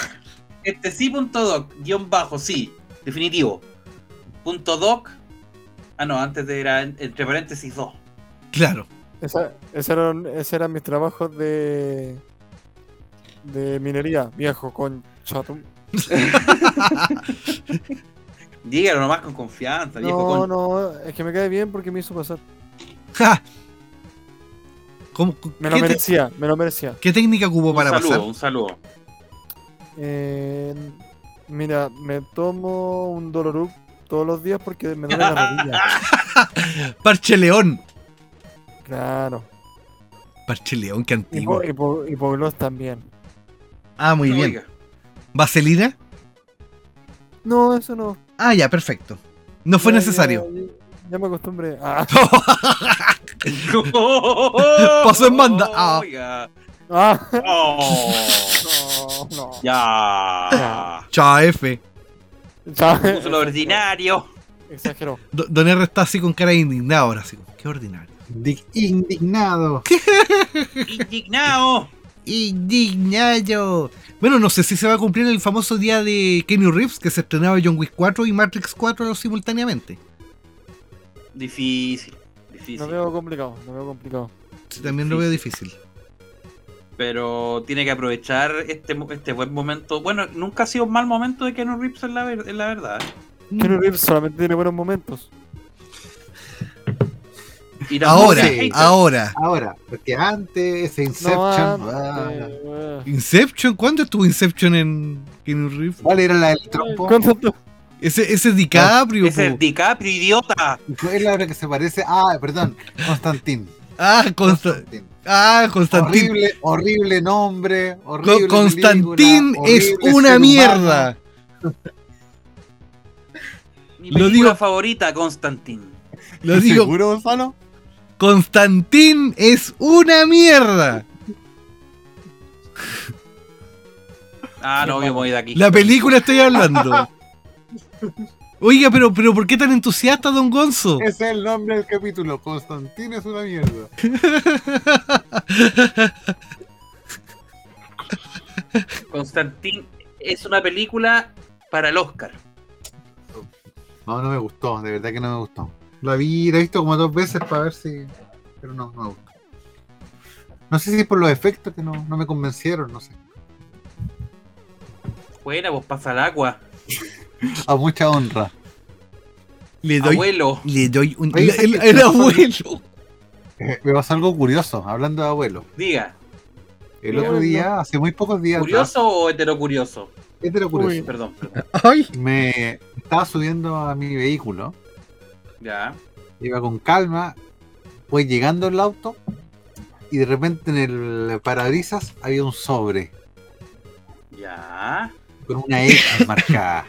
Este sí, punto doc, guion bajo, sí, definitivo. Punto doc. Ah, no, antes de era en- entre paréntesis 2. Claro. Esa, ese eran, ese eran mis trabajos de. de minería, viejo con chatum. Dígalo nomás con confianza, viejo. No, con... no, es que me cae bien porque me hizo pasar. Ja. ¿Cómo- Me lo merecía, me lo merecía. qué técnica un para saludo, pasar? un saludo. Eh, mira, me tomo un Dolorup todos los días porque me duele la rodilla. Parche León. Claro. Parche León, qué Y, antiguo. po, y, po, y también. Ah, muy bien. Oiga, ¿Vaselina? No, eso no. Ah, ya, perfecto. No fue Ya- necesario. Ya, ya me acostumbré. Ah, Pasó en banda. Ah. Oiga. ah, Oh, no, no. ya. Chao, F. Puso lo ordinario. Exageró. Do- Don R está así con cara de indignado ahora, así como, qué ordinario. Indi- Indignado. Indignado. Indignado. Bueno, no sé si se va a cumplir el famoso día de Kenny Reeves, que se estrenaba John Wick 4 y Matrix 4 simultáneamente. Difícil. Difícil. Lo veo complicado, lo veo complicado. Sí, también lo veo difícil. Pero tiene que aprovechar este, este buen momento. Bueno, nunca ha sido un mal momento de Keanu Reeves en la, ver- en la verdad. Keanu Reeves solamente tiene buenos momentos. Y Ahora, ahora. Ahora, porque antes ese No, Inception. antes, ah. Inception, ¿cuándo estuvo Inception en Kenny Reeves? ¿Cuál era la del trompo? Ese, ese es DiCaprio. Ese es. DiCaprio, idiota. Es la hora que se parece. Ah, perdón, Constantín. Ah, Consta- Constantín. ah, Constantín. Horrible, horrible nombre. Co- Horrible Constantín película, es horrible una mierda. Mi Lo película digo- favorita, Constantin. Lo digo, ¿Seguro, Gonzalo? Constantín es una mierda. Ah, no, yo me voy de aquí. La película estoy hablando. Oiga, pero, pero ¿por qué tan entusiasta, don Gonzo? Ese es el nombre del capítulo. Constantín es una mierda. Constantin es una película para el Oscar. No, no me gustó, de verdad que no me gustó. La vi, la he visto como dos veces para ver si. Pero no, no me. No sé si es por los efectos que no, no me convencieron, no sé. Buena, pues pasa el agua. A mucha honra. Le doy, Abuelo. le doy un. Oye, el, abuelo. Eh, me pasó algo curioso, hablando de abuelo. Diga, El otro no. día, hace muy pocos días ¿curioso o heterocurioso? atrás, este era curioso, Uy. Perdón, perdón. Ay. me estaba subiendo a mi vehículo, Ya. iba con calma, voy llegando al auto y de repente en el parabrisas había un sobre Ya. con una X marcada.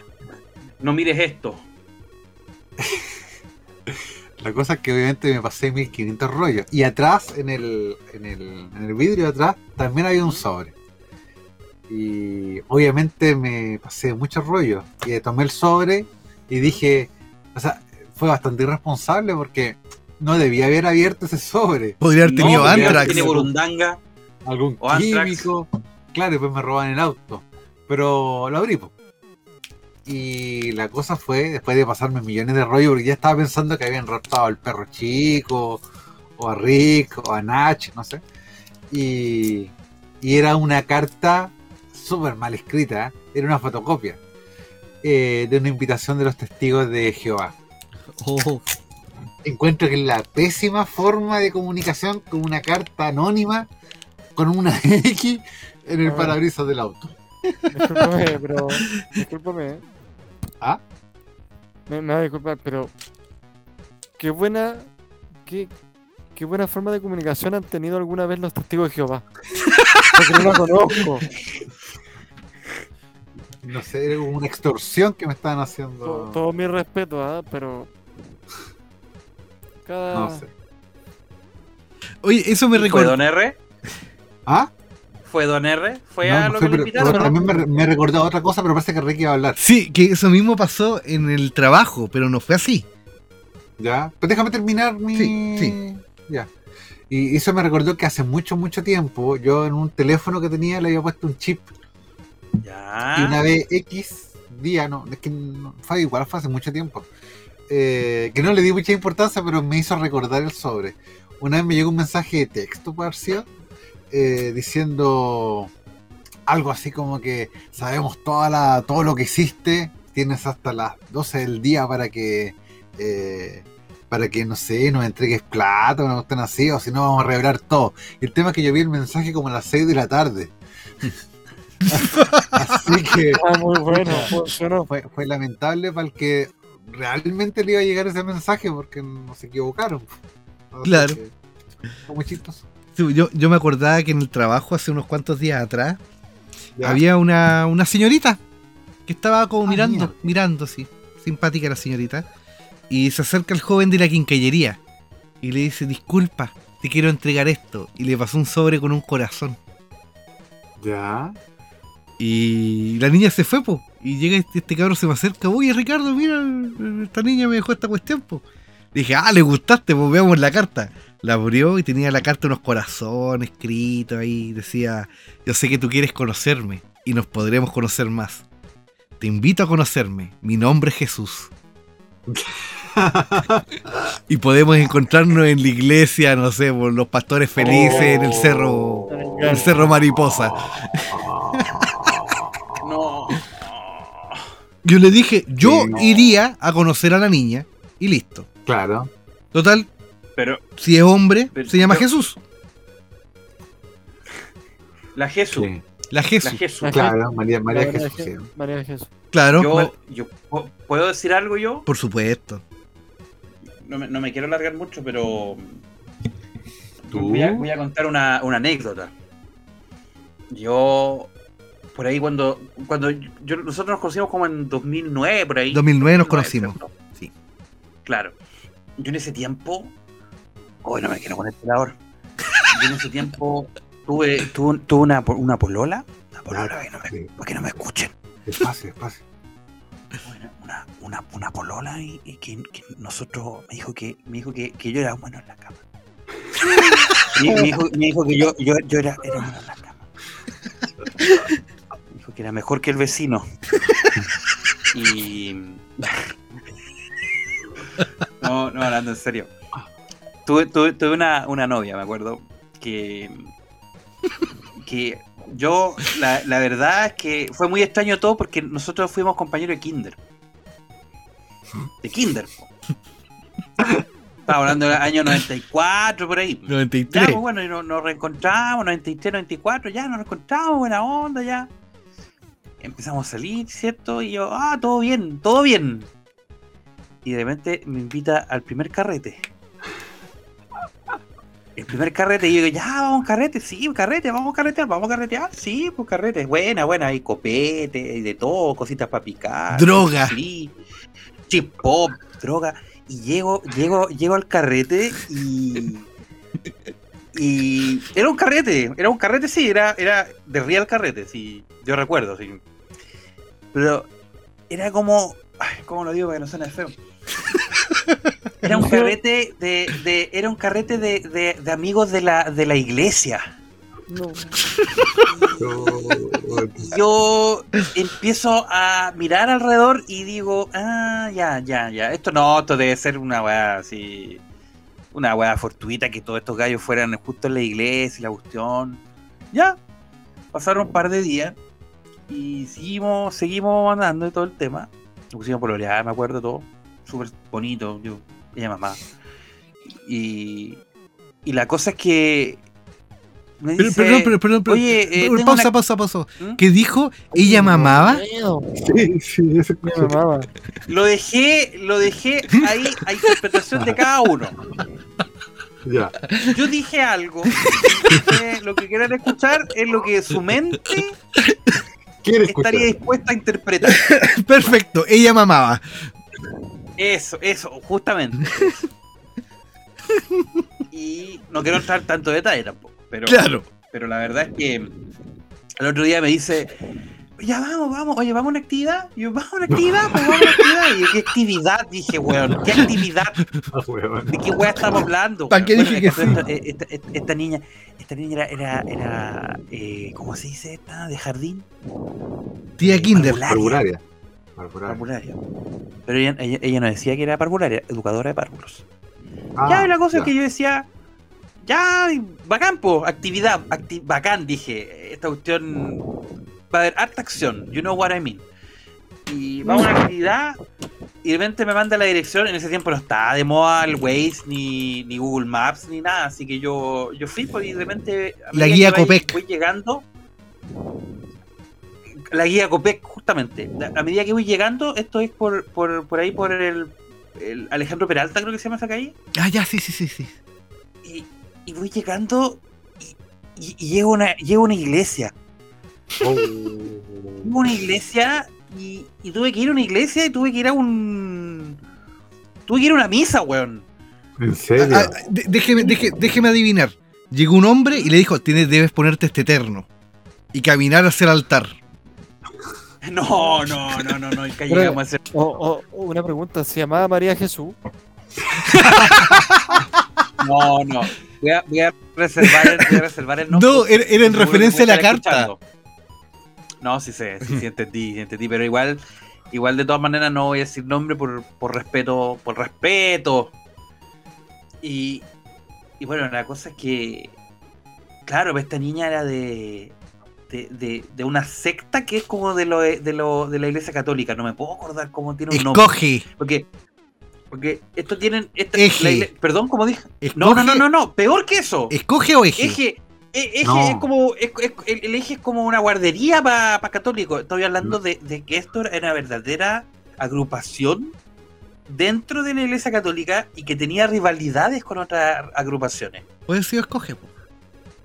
No mires esto. La cosa es que obviamente me pasé 1500 rollos. Y atrás, en el, en el, en el vidrio de atrás, también había un sobre. Y obviamente me pasé muchos rollos. Y tomé el sobre y dije, o sea, fue bastante irresponsable porque no debía haber abierto ese sobre. Podría haber tenido porque Antrax. Tiene burundanga. Algún O Antrax. químico. Claro, después me roban el auto. Pero lo abrí. po. Y la cosa fue, después de pasarme millones de rollos, porque ya estaba pensando que habían raptado al perro chico, o a Rick, o a Nach, no sé. Y, y era una carta súper mal escrita, ¿eh? era una fotocopia eh, de una invitación de los testigos de Jehová. Oh, Encuentro que es la pésima forma de comunicación con una carta anónima con una X en el Ah. parabrisas del auto. Discúlpame, pero. Discúlpame. ¿eh? ¿Ah? Me, me va a disculpar, pero. Qué buena. Qué, qué buena forma de comunicación han tenido alguna vez los testigos de Jehová. Porque no la conozco. No sé, era como una extorsión que me estaban Todo, haciendo. todo mi respeto, ¿ah? pero. Cada. No sé. Oye, eso me ¿Fue recuerda. Don R? ¿Ah? ¿Fue Don R? ¿Fue No, a lo que pero- invitaron? pero también me, me recordó otra cosa, pero parece que Ricky iba a hablar. Sí, que eso mismo pasó en el trabajo, pero no fue así. ¿Ya? Pues déjame terminar mi. Sí, sí. Ya. Y eso me recordó que hace mucho, mucho tiempo yo en un teléfono que tenía le había puesto un chip Ya. Y una vez X día, no, es que no- fue igual, fue hace mucho tiempo. Eh, que no le di mucha importancia, pero me hizo recordar el sobre. Una vez me llegó un mensaje de texto, cierto, eh, diciendo algo así como que sabemos toda la, todo lo que hiciste, tienes hasta las 12 del día para que, eh, para que, no sé, nos entregues plata una cuestión así, o si no vamos a revelar todo. Y el tema es que yo vi el mensaje como a las 6 de la tarde. así que Ah, muy bueno, fue, fue lamentable para el que realmente le iba a llegar ese mensaje porque no se equivocaron. Así Claro. que Fue muy chistoso. Sí, Yo, yo me acordaba que en el trabajo hace unos cuantos días atrás Ya. había una, una señorita que estaba como Ah, mirando, mierda. mirando, sí. Simpática la señorita. Y se acerca el joven de la quincaillería y le dice, disculpa, te quiero entregar esto. Y le pasó un sobre con un corazón. Ya. Y la niña se fue, po. Y llega este, este cabrón, se me acerca. Oye, Ricardo, mira, esta niña me dejó esta cuestión, po. Dije, ah, le gustaste, pues veamos la carta. La abrió y tenía la carta unos corazones escritos ahí. Decía, yo sé que tú quieres conocerme y nos podremos conocer más. Te invito a conocerme. Mi nombre es Jesús. y podemos encontrarnos en la iglesia, no sé, por los pastores felices en el cerro, en el cerro Mariposa. Yo le dije, yo Sí, no. iría a conocer a la niña y listo. Claro. Total, Pero si es hombre, Pero se llama Jesús. la Jesús. Sí. La La Jesús. Jesús. La Claro, María, María María Jesús. María Jesús. Claro, Yo, puedo decir algo yo. por supuesto. No me, no me quiero alargar mucho, pero ¿Tú? voy a, voy a contar una, una anécdota. Yo por ahí cuando cuando yo, nosotros nos conocimos como en 2009 por ahí. 2009 nos 2009, conocimos. ¿cierto? Sí. Claro. Yo en ese tiempo. Hoy no me quiero poner ahora. Yo en ese tiempo tuve, tuve, tuve una, una polola. Una polola, no me, para que no me escuchen. Despacio, despacio. Una, una, una, una polola y, y que, que nosotros me dijo que me dijo que, que yo era bueno en la cama. Me, me dijo, me dijo que yo, yo, yo era, era bueno en la cama. Que era mejor que el vecino. Y no, no, hablando en serio. Tuve, tuve, tuve una, una novia, me acuerdo, que, que yo, la, la verdad es que fue muy extraño todo porque nosotros fuimos compañeros de kinder. De kinder. Estaba hablando del año 94, por ahí. Ya, 93. pues bueno, y nos, nos reencontramos, 93, 94, ya nos reencontramos, buena onda, ya. Empezamos a salir, ¿cierto? Y yo, ah, todo bien, todo bien. Y de repente me invita al primer carrete. El primer carrete, y yo digo, ya, vamos carrete, sí, carrete, vamos a carretear, vamos a carretear, sí, pues carrete, buena, buena, hay copete, y de todo, cositas para picar. Droga. Sí, chip pop, droga. Y llego, llego, llego al carrete y. Y era un carrete, era un carrete, sí, era, era de real carrete, sí, yo recuerdo, sí. Pero era como. Ay, ¿Cómo lo digo para que no suene feo? Era un carrete de. de- era un carrete de, de- de amigos de la, de la iglesia. No. Yo empiezo a mirar alrededor y digo, ah, ya, ya, ya. Esto no, esto debe ser una weá así. Una weá fortuita que todos estos gallos fueran justo en la iglesia y la cuestión. Ya. Pasaron un par de días y seguimos, seguimos andando y todo el tema. Nos pusimos por olear, me acuerdo todo. Súper bonito, yo, ella mamá. Y, y la cosa es que. Me Pero, dice, perdón, pero, perdón, perdón. Oye, eh, Pero, tengo pausa, una- pausa, pausa. ¿Mm? ¿Qué dijo? ¿Ella mamaba? Sí, sí, eso Me mamaba. Lo dejé, lo dejé ahí a interpretación de cada uno. Ya. Yo dije algo. eh, lo que quieran escuchar es lo que su mente Estaría dispuesta a interpretar. Perfecto, ella mamaba. Eso, eso, justamente. eso. Y no quiero entrar tanto detalle tampoco. Pero, Claro. pero la verdad es que el otro día me dice, ya vamos, vamos, oye, vamos a una actividad. Y yo, vamos a una actividad, pues vamos a una actividad. Y yo, ¿qué actividad? Dije, weón, ¿qué actividad? Ah, weón. ¿De qué weá estamos hablando? ¿Para qué Bueno, dije que esta, sí? esta- esta- niña, esta niña era, era, era eh, ¿cómo se dice esta? ¿De jardín? Tía Kinder. Parvularia. Parvularia. Parvularia. Pero ella, ella, ella no decía que era parvularia, educadora de párvulos. Ah, ya, y la cosa ya. es que yo decía, ya, bacán, po, actividad, acti- bacán, dije, esta cuestión, va a haber harta acción, you know what I mean. Y vamos a una actividad, y de repente me manda la dirección, en ese tiempo no estaba de moda el Waze, ni, ni Google Maps, ni nada, así que yo, yo fui, pues, y de repente... a La guía Copec. Voy llegando... La guía Copec, justamente. A medida que voy llegando, esto es por, por, por ahí, por el, el Alejandro Peralta, creo que se llama esa calle Ah, ya, sí, sí, sí, sí. y, y voy llegando y, y- y llego, a una, llego una iglesia. Oh. Una iglesia y, y tuve que ir a una iglesia y tuve que ir a un. Tuve que ir a una misa, weón. ¿En serio? Ah, ah, déjeme, deje- déjeme adivinar. Llegó un hombre y le dijo, tienes, debes ponerte este eterno. Y caminar hacia el altar. No, no, no, no, no. llegamos a hacer. Una pregunta, ¿se llamaba María Jesús? No, no. Voy a, voy a reservar el, voy a reservar el No, nombre. era, era en referencia a la carta. escuchando. No, sí sé, sí, sí entendí, sí entendí, pero igual, igual de todas maneras no voy a decir nombre por, por respeto, por respeto. Y, y bueno, la cosa es que, claro, esta niña era de, de, de, de una secta que es como de lo, de lo de la iglesia católica, no me puedo acordar cómo tiene un nombre. Escoge. Porque, porque esto tienen, esta, Eje. la igle- perdón, como dije. Escoge, No, no, no, no, no, peor que eso. ¿Escoge o eje? Eje, eje No. es como. es- es- el, el eje es como una guardería para católicos. Estoy hablando de, de que esto era una verdadera agrupación dentro de la iglesia católica y que tenía rivalidades con otras agrupaciones. Puede ser escoge. po.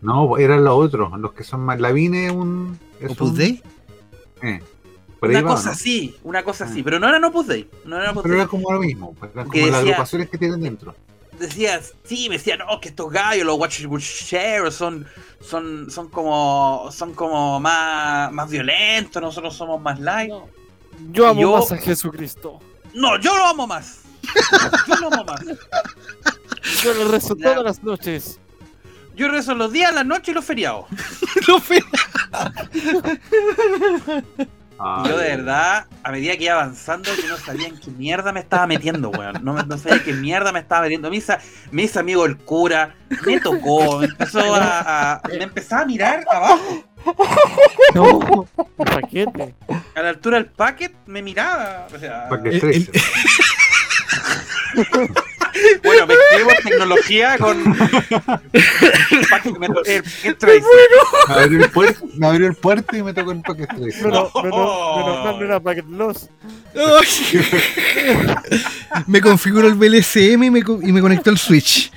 No, eran los otros, los que son más. Lavín es un. es Opus un- Dei. eh, Una va, cosa ¿no? así, una cosa así. Ah. Pero no eran Opus Dei. No eran Opus Pero Dei. era como lo mismo, pues, eran como las agrupaciones que tienen dentro. Decía, sí, me decía, no, que estos gallos, los Watch Would Share, son, son, son como, son como más, más violentos, nosotros somos más light. No. Yo amo yo- más a Jesucristo. No, yo lo amo más. Yo lo amo más. Yo le rezo Ya. todas las noches. Yo rezo los días, las noches y los feriados. No, fe- Y yo de verdad, a medida que iba avanzando, yo no sabía en qué mierda me estaba metiendo, weón. No, no sabía en qué mierda me estaba metiendo. Me hizo, me hizo amigo el cura, me tocó, me empezó a, a- me empezaba a mirar abajo. No, paquete. A la altura del packet me miraba. O sea, el-. Bueno, mezclemos tecnología con. Packet me- el Packet Tracer. Me abrió el puerto, me abrió el puerto y me tocó el paquete. Menos, menos, menos mal no era paquete loss. Me configuró el VLCM y me, co- y me conectó el Switch.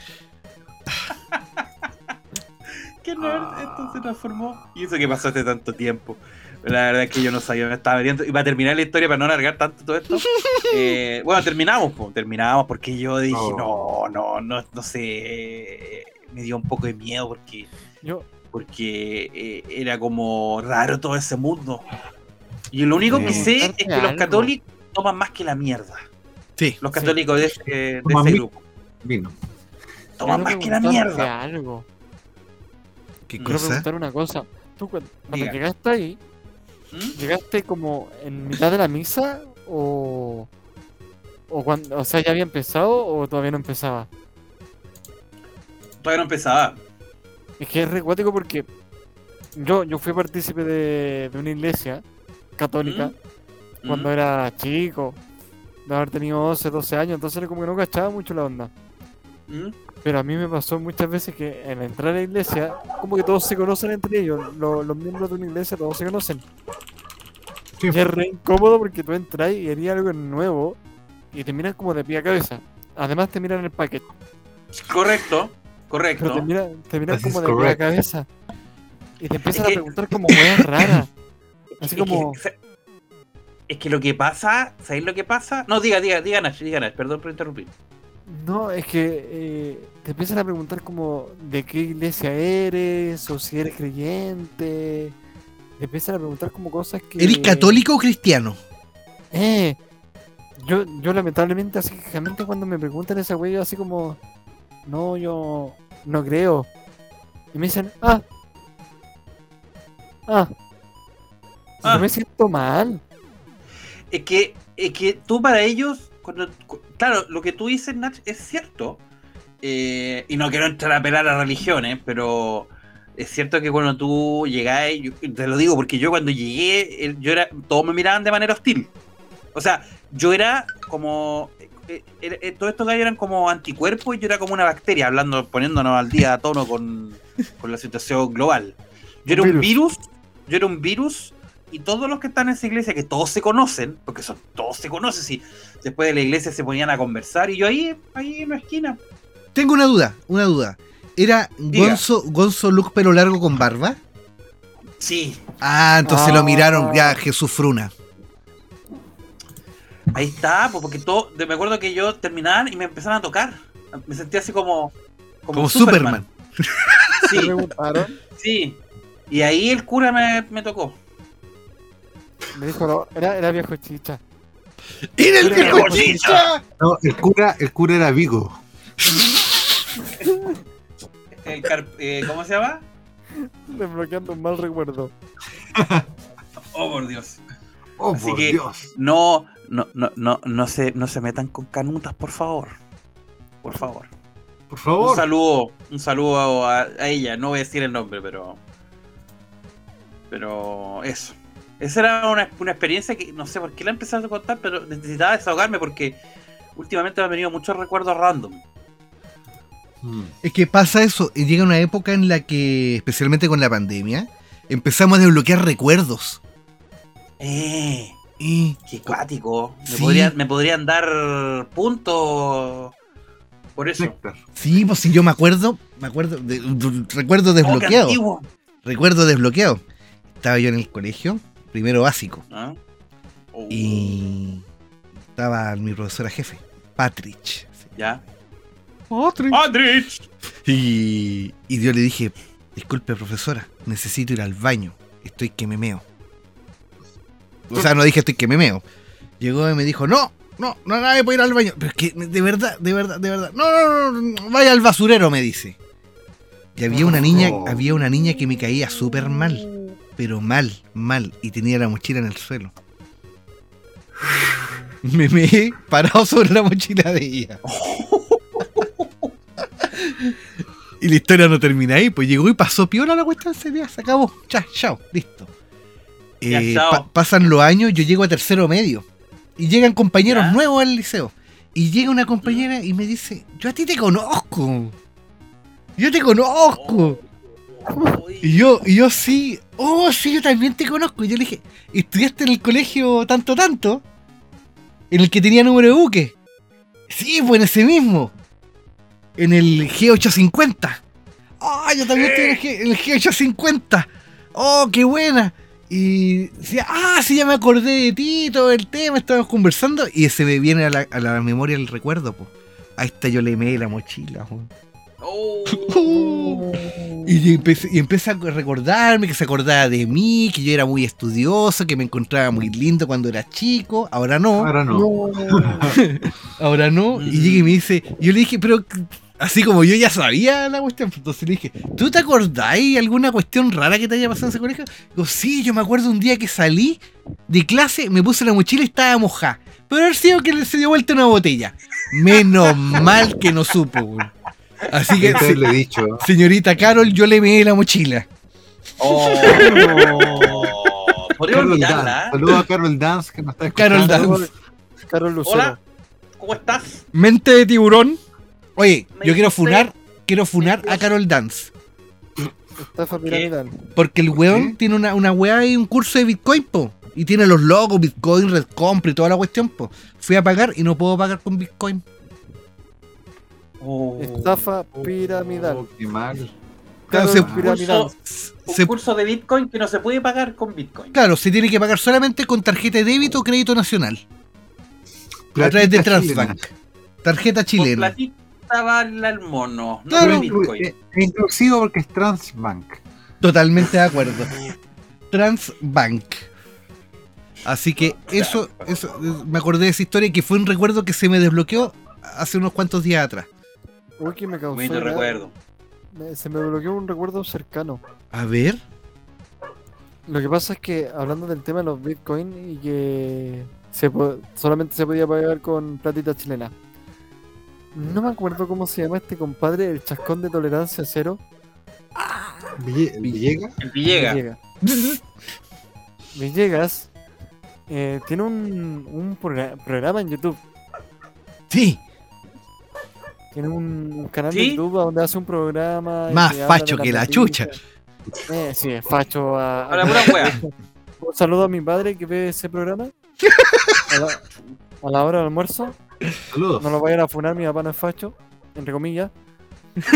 Qué nerd, esto se transformó. Y eso que pasó hace tanto tiempo. La verdad es que yo no sabía, me estaba metiendo. Y para terminar la historia, para no alargar tanto todo esto. eh, bueno, terminamos, po, terminamos porque yo dije, Oh. no, no, no, no sé. Me dio un poco de miedo porque, Yo, porque eh, era como raro todo ese mundo. Y lo único que sé es que los católicos toman más que la mierda. Sí. Los Sí. católicos de, ese- de ese grupo. Vino. Toman más que la mierda. Algo. ¿Qué Quiero cosa? preguntar una cosa. Tú cuando, cuando llegaste ahí, ¿Mm? ¿llegaste como en mitad de la misa o o cuando, o sea, ya había empezado o todavía no empezaba? Todavía no empezaba. Es que es recuático porque yo, yo fui partícipe de, de una iglesia católica ¿Mm? cuando era chico, de haber tenido 11, 12 años, entonces era como que no cachaba mucho la onda. ¿Mm? Pero a mí me pasó muchas veces que en entrar a la iglesia, como que todos se conocen entre ellos, lo- los miembros de una iglesia todos se conocen. Sí. Y es re incómodo porque tú entras y harías algo nuevo y te miran como de pie a cabeza. Además te miran el paquete, Correcto, pero correcto. te miran, te miran como de pie a cabeza. Y te empiezan que- a preguntar como weas raras. Así Es que- como, es que lo que pasa, ¿sabéis lo que pasa? No, diga, diga, diga Nash, diga Nash, perdón por interrumpir. No, es que eh, te empiezan a preguntar como de qué iglesia eres o si eres creyente. Te empiezan a preguntar como cosas que... ¿Eres católico o cristiano? Eh, yo, yo lamentablemente, así que cuando me preguntan esa wey, yo así como, no, yo no creo. Y me dicen, ah, ah, Ah. yo me siento mal. Es que, es que tú para ellos, cuando, claro, lo que tú dices, Nach, es cierto. eh, y no quiero entrar a pelar a religiones, pero es cierto que cuando tú llegás, yo te lo digo porque yo cuando llegué, yo era, todos me miraban de manera hostil. O sea, yo era como, eh, eh, eh, todos estos gallos eran como anticuerpos y yo era como una bacteria, hablando, poniéndonos al día a tono con, con la situación global. Yo era un virus, yo era un virus y todos los que están en esa iglesia, que todos se conocen, porque son todos se conocen, y después de la iglesia se ponían a conversar y yo ahí, ahí en la esquina. Tengo una duda, una duda. ¿Era Diga. Gonzo, Gonzo look pelo largo con barba? Sí, Ah, entonces lo Ah. miraron ya Jesús Fruna. ahí está, pues, porque todo, me acuerdo que yo terminaba y me empezaron a tocar. Me sentía así como. Como Superman. ¿Me Sí, sí. Y ahí el cura me, me tocó. Me dijo, no, era, era viejo chicha. ¡Era el viejo viejo chicha! No, el cura, el cura era Vigo. El car- eh, ¿Cómo se llama? Desbloqueando un mal recuerdo. Oh, por Dios. Oh, Así por que- Dios. No, no, no, no, no se, no se metan con canutas, por favor. Por favor. Por Un favor. saludo, un saludo a, a ella, no voy a decir el nombre, pero. Pero eso. Esa era una, una experiencia que no sé por qué la empecé a contar, pero necesitaba desahogarme porque últimamente me han venido muchos recuerdos random. Mm. Es que pasa eso, llega una época en la que, especialmente con la pandemia, empezamos a desbloquear recuerdos. ¡Eh! Y ¡Qué cuático! Me, Sí. podrían, me podrían dar puntos por eso. Sí, pues si yo me acuerdo, me acuerdo, de, de- recuerdo desbloqueado. recuerdo desbloqueado. Estaba yo en el colegio, primero básico, ¿Ah? Oh, y estaba mi profesora jefe, Patrick. Ya. Patrick. ¡Andrich! Y, y yo le dije, disculpe profesora, necesito ir al baño, estoy que me meo. O sea, no dije estoy que me meo. Llegó y me dijo, no, no, no, nadie puede ir al baño. Pero es que, de verdad, de verdad, de verdad. No, no, no, no, vaya al basurero, me dice. Y había una niña, Oh. había una niña que me caía súper mal, pero mal, mal, y tenía la mochila en el suelo. Me meé parado sobre la mochila de ella. Y la historia no termina ahí, pues llegó y pasó piola la cuestión, se, ya, se acabó. Chao, chao, listo. Eh, pa- pasan los años, yo llego a tercero medio. Y llegan compañeros Ya. nuevos al liceo. Y llega una compañera y me dice, yo a ti te conozco. Yo te conozco. Y yo, y yo sí, oh, sí, yo también te conozco. Y yo le dije, ¿estudiaste en el colegio tanto, tanto? En el que tenía número de buque. Sí, pues en ese mismo. En el G850. Ah, yo también estoy en el, G- el G850. Oh, qué buena. Y decía, ah, sí, ya me acordé de ti, todo el tema, estábamos conversando. Y se me viene a la, memoria el recuerdo, pues. A esta yo le meé la mochila, po. Oh. Y empecé, y empecé a recordarme que se acordaba de mí, que yo era muy estudioso, que me encontraba muy lindo cuando era chico, ahora no, Ahora no. ahora no. Y llega y me dice, yo le dije, pero así como yo ya sabía la cuestión, entonces le dije, ¿tú te acordáis alguna cuestión rara que te haya pasado en ese colegio? Digo, sí, yo me acuerdo un día que salí de clase, me puse la mochila y estaba mojada. Pero haber sido que le se dio vuelta una botella. Menos mal que no supo, güey. Así que, se- haberle dicho. señorita Carol, yo le meé la mochila. Oh. Carol. Dance. ¿eh? Saludos a Carol Dance que nos está escuchando. Carol Dance. Carol Lucero. Hola, ¿cómo estás? Mente de tiburón. Oye, Me yo quiero funar, quiero funar a Carol Dance. Estafa piramidal. Porque el weón qué? tiene una, una weá y un curso de Bitcoin, po. Y tiene los logos, Bitcoin, Red Compra y toda la cuestión, po. Fui a pagar y no puedo pagar con Bitcoin. Oh. Estafa piramidal. Oh, qué mal. Claro, se-. Un Se- curso de Bitcoin que no se puede pagar con Bitcoin. claro, se tiene que pagar solamente con tarjeta de débito o crédito nacional. a través de Transbank. Tarjeta Por chilena. platita vale el mono, no Claro. con chilena. Bitcoin. Es inclusivo porque es Transbank. Totalmente de acuerdo. Transbank. Así que eso, eso, eh, me acordé de esa historia que fue un recuerdo que se me desbloqueó hace unos cuantos días atrás. Uy, que me causó. Bonito recuerdo. me- Se me bloqueó un recuerdo cercano. A ver. Lo que pasa es que hablando del tema de los bitcoins y que se solamente se podía pagar con platita chilena. No me acuerdo cómo se llama este compadre, el chascón de tolerancia cero. Ville- Villega. El Villega. Villegas. Villegas eh, tiene un, un progra- programa en YouTube. Sí, Tiene un, canal de. YouTube donde hace un programa. Más facho la que la chucha. Eh, sí, es facho. A, A la pura wea. Un saludo a mi padre que ve ese programa. A la, a la hora del almuerzo. Saludos. No lo vayan a funar, mi papá no es facho. Entre comillas.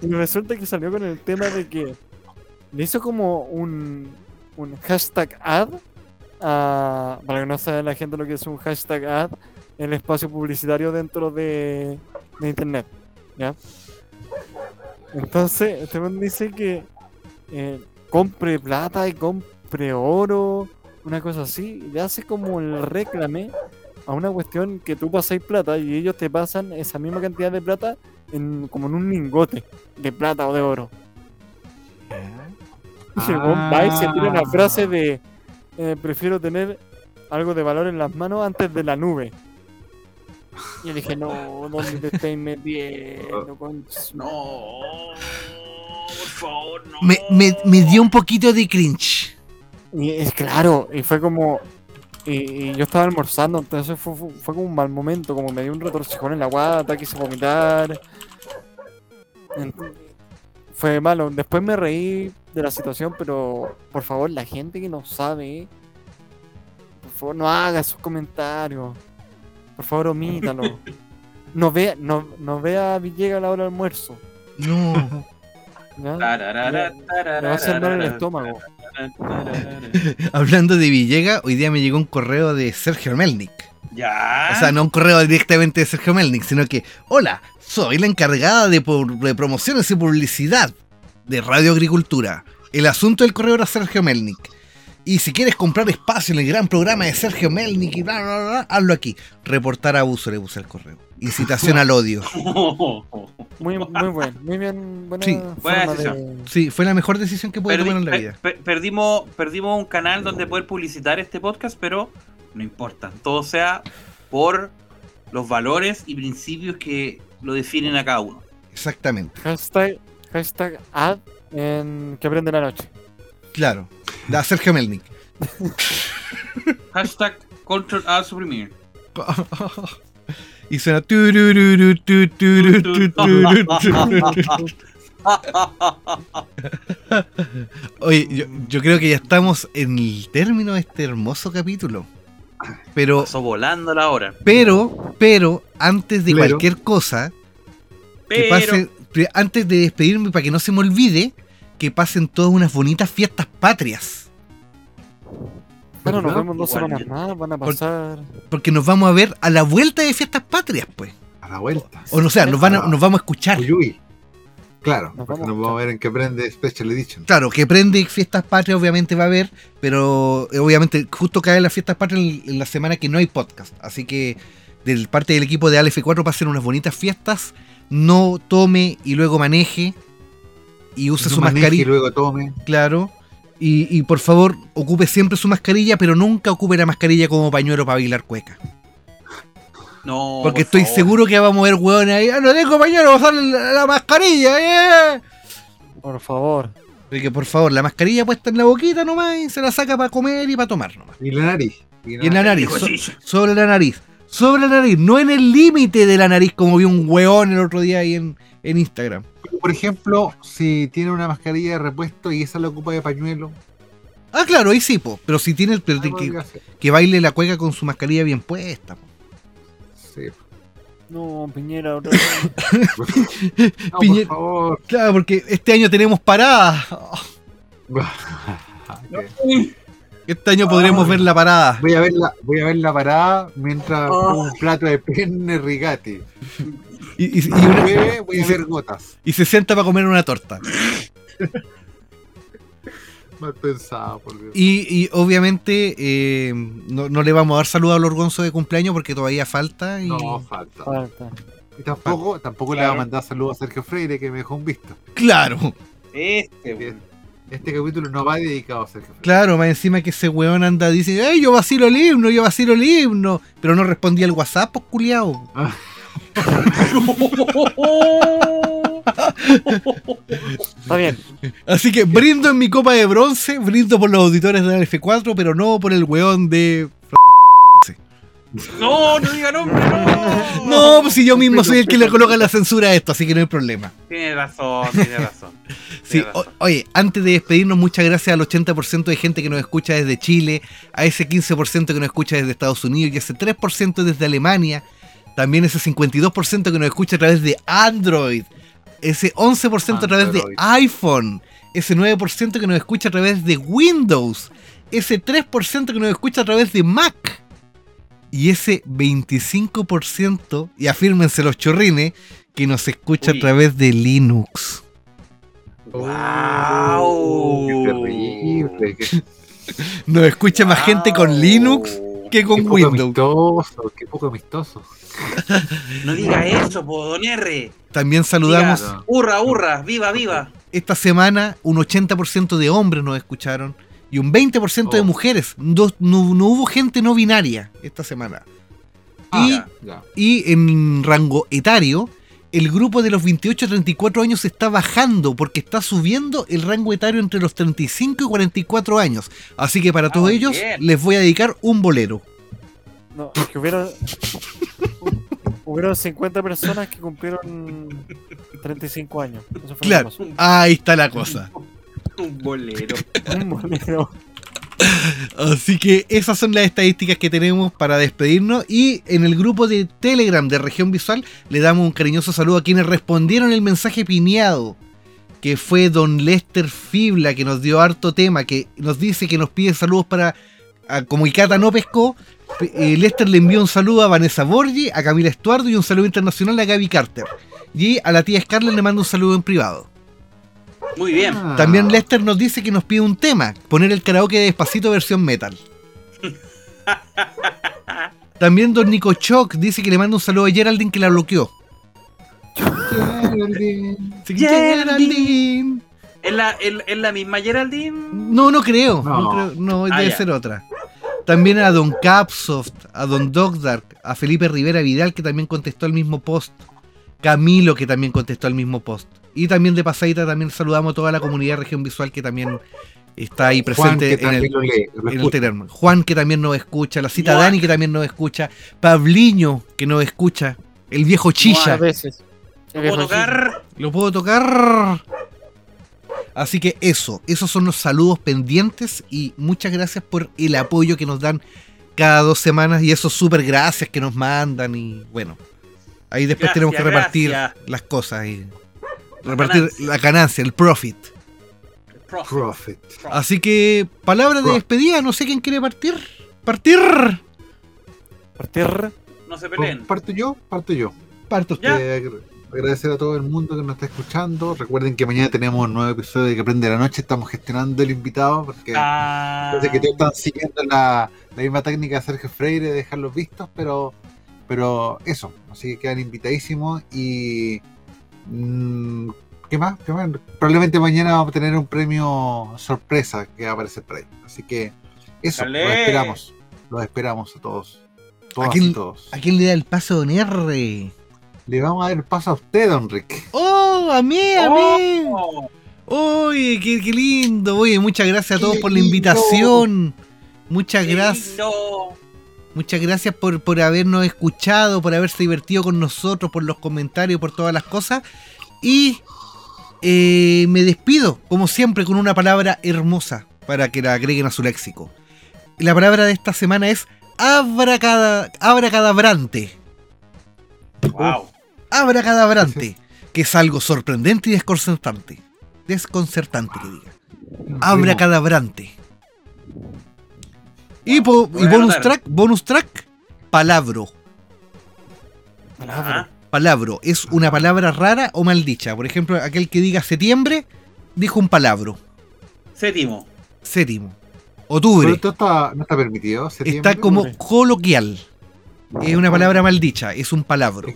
Y resulta que salió con el tema de que le hizo como un, un hashtag ad. a- para que no sabe la gente lo que es un hashtag ad, el espacio publicitario dentro de, de internet. ¿Ya? Entonces, este man dice que eh, compre plata y compre oro, una cosa así, le hace como el reclame a una cuestión que tú pasáis plata y ellos te pasan esa misma cantidad de plata en, como en un lingote de plata o de oro. Y el va y se tira una Ah. frase de eh, prefiero tener algo de valor en las manos antes de la nube. Y yo dije, no, ¿dónde te estáis metiendo? No, por favor, no. Me, me, me dio un poquito de cringe. Y es claro, y fue como. Y, y yo estaba almorzando, entonces fue, fue, fue como un mal momento, como me dio un retorcijón en la guata, quise vomitar. Fue malo. Después me reí de la situación, pero por favor, la gente que no sabe, por favor, no haga sus comentarios. Por favor, omítalo. No vea, no, no vea a Villegas a la hora del almuerzo. No. ¿ya? Le va a hacer mal el estómago. Hablando de Villega, hoy día me llegó un correo de Sergio Melnik. Ya. O sea, no un correo directamente de Sergio Melnik, sino que, hola, soy la encargada de, de promociones y publicidad de Radio Agricultura. El asunto del correo era Sergio Melnik. Y si quieres comprar espacio en el gran programa de Sergio Melnik y bla, bla, bla, bla, hazlo aquí. Reportar abuso le puse el correo. Incitación al odio. Muy, muy buen, muy bien, buena Sí, buena decisión. de- Sí, fue la mejor decisión que pude Perdi- tomar en la per- vida. per- perdimos, perdimos un canal donde poder publicitar este podcast, pero no importa. Todo sea por los valores y principios que lo definen a cada uno. Exactamente. Hashtag, hashtag ad en que aprende la noche. Claro. Da Sergio Melnik. Hashtag control al suprimir. Y suena. Oye, yo, yo creo que ya estamos en el término de este hermoso capítulo. Pero, Pasó volando la hora. pero, pero, antes de Pero. cualquier cosa, que Pero pase, antes de despedirme, para que no se me olvide, que pasen todas unas bonitas fiestas patrias. Bueno, nos vemos dos semanas más, van a pasar. Porque nos vamos a ver a la vuelta de fiestas patrias, pues. A la vuelta. O no, o sea, nos, van a- nos vamos a escuchar. Uy, uy. Claro, Nos porque vamos nos vamos a ver en qué prende Special Edition. Claro, que prende fiestas patrias obviamente va a haber, pero eh, obviamente justo cae las fiestas patrias en, en la semana que no hay podcast. Así que del parte del equipo de Alf 4 pasen unas bonitas fiestas, no tome y luego maneje y use su maneje y mascarilla, luego tome. claro. Y, y por favor, ocupe siempre su mascarilla, pero nunca ocupe la mascarilla como pañuelo para bailar cueca. no. Porque por estoy favor. seguro que vamos a ver hueones ahí. ¡Ah, no tengo pañuelo! ¡Vamos a usar la, la mascarilla! ¡eh! Por favor. Así que por favor, la mascarilla puesta en la boquita nomás y se la saca para comer y para tomar nomás. Y la nariz. Y en la nariz, so- sobre la nariz. Sobre la nariz, no en el límite de la nariz como vi un hueón el otro día ahí en, en Instagram. Por ejemplo, si tiene una mascarilla de repuesto y esa la ocupa de pañuelo. Ah, claro, ahí sí, po. Pero si tiene el pero algo que, que baile la cueca con su mascarilla bien puesta. po. Sí. No, Piñera, otra vez. No, Piñe- por favor. Claro, porque este año tenemos parada. Este año podremos ver la parada. Voy a ver la, voy a ver la parada mientras como un plato de penne rigati. Y, y- y una- Bebé, voy a ver gotas. y se sienta para comer una torta. Mal pensado, por Dios. Y, y obviamente eh, no, no le vamos a dar saludo al orgonzo de cumpleaños porque todavía falta. Y... No, falta. Falta. Y tampoco, tampoco le va a mandar saludos a Sergio Freire que me dejó un visto. Claro, Este, weón. Este capítulo no va dedicado a Sergio Freire. claro, más encima que ese weón anda diciendo, ¡ay, yo vacilo el himno, yo vacilo el himno! Pero no respondía al WhatsApp, pues culiao. Está bien. Así que brindo en mi copa de bronce, brindo por los auditores de la F4, pero no por el weón de. No, no diga nombre, no. No, pues si yo mismo soy el que le coloca la censura a esto, así que no hay problema. Tiene razón, tiene razón. Sí, Tiene o- razón. oye, antes de despedirnos, muchas gracias al 80% de gente que nos escucha desde Chile, a ese 15% que nos escucha desde Estados Unidos y a ese 3% desde Alemania, también ese 52% que nos escucha a través de Android. ese 11% a través de iPhone, ese 9% que nos escucha a través de Windows, ese 3% que nos escucha a través de Mac y ese 25%, y afírmense los chorrines, que nos escucha Uy. a través de Linux. ¡Wow! Qué terrible. Nos escucha más gente con Linux que qué con poco Windows. amistoso, qué poco amistoso. No diga eso, po, don R. También saludamos Diga. Hurra, hurra, viva, viva. esta semana un 80% de hombres nos escucharon y un 20% de Oh. mujeres. No, no- no hubo gente no binaria esta semana. Ah, y, ya. Ya. y en rango etario, el grupo de los 28 a 34 años está bajando porque está subiendo el rango etario entre los 35 y 44 años. Así que para Ah, todos ellos bien. les voy a dedicar un bolero. No, es que hubieron. hubieron 50 personas que cumplieron 35 años. Eso fue Claro, ahí está la cosa. Un bolero. Un bolero. Así que esas son las estadísticas que tenemos para despedirnos. Y en el grupo de Telegram de Región Visual le damos un cariñoso saludo a quienes respondieron el mensaje piñado. Que fue Don Lester Fibla, que nos dio harto tema, que nos dice que nos pide saludos para. a- como Icata no pescó, eh, Lester le envió un saludo a Vanessa Borgi, a Camila Estuardo y un saludo internacional a Gaby Carter. Y a la tía Scarlett le mando un saludo en privado. Muy bien. Ah. También Lester nos dice que nos pide un tema, poner el karaoke de despacito versión metal. También Don Nico Choc dice que le manda un saludo a Geraldine que la bloqueó. Geraldine. Que, Geraldine. ¿Es la, es, es la misma Geraldine? No, no creo. No, No. creo, no, Ah, debe ya. ser otra. También a Don Capsoft, a Don Dogdark, a Felipe Rivera Vidal que también contestó al mismo post. Camilo que también contestó al mismo post. Y también de pasadita también saludamos a toda la comunidad de región visual que también está ahí Juan, presente en el, también lo lee, lo en el. Juan que también nos escucha, la cita. Dani que también nos escucha, Pabliño que nos escucha, el viejo A Chilla, veces. ¿Lo puedo tocar? lo puedo tocar. Así que eso, esos son los saludos pendientes y muchas gracias por el apoyo que nos dan cada dos semanas y esos super gracias que nos mandan y bueno, ahí después Gracias, tenemos que repartir gracias. las cosas y repartir ganancia. la ganancia, el profit. Profe. Prophet. Así que palabras de despedida, no sé quién quiere partir. Partir. Partir. No se peleen. Parto yo, parto yo. Parto usted. Ya. Eh, agra- agradecer a todo el mundo que nos está escuchando. Recuerden que mañana tenemos un nuevo episodio de Que Prende la Noche. Estamos gestionando el invitado porque Ah, parece que todos están siguiendo la, la misma técnica de Sergio Freire de dejarlos vistos, pero, pero eso. Así que quedan invitadísimos y. mm, ¿Qué más? ¿Qué más? Probablemente mañana vamos a tener un premio sorpresa que va a aparecer por ahí. Así que eso, Dale. los esperamos. Los esperamos a todos. Todas ¿A quién- todos. ¿A quién le da el paso Don R? Le vamos a dar el paso a usted, don Rick. ¡Oh! ¡A mí! ¡A mí! Oh, Oye, qué, qué lindo. Oye, muchas gracias a todos Qué por la lindo. invitación. Muchas qué gracias. Muchas gracias por, por habernos escuchado, por haberse divertido con nosotros, por los comentarios, por todas las cosas. Y eh, me despido, como siempre, con una palabra hermosa para que la agreguen a su léxico. La palabra de esta semana es abracada, abracadabrante. Wow. Abracadabrante. Que es algo sorprendente y desconcertante. Desconcertante que diga. Abracadabrante. Y, po- bonus track, bonus track, palabro. Palabro. Es una palabra rara o maldicha. Por ejemplo, aquel que diga septiembre, dijo un palabro. Séptimo. Séptimo. Pero Octubre. esto está, no está permitido. septiembre. Está como coloquial. Es una palabra maldicha, es un palabro.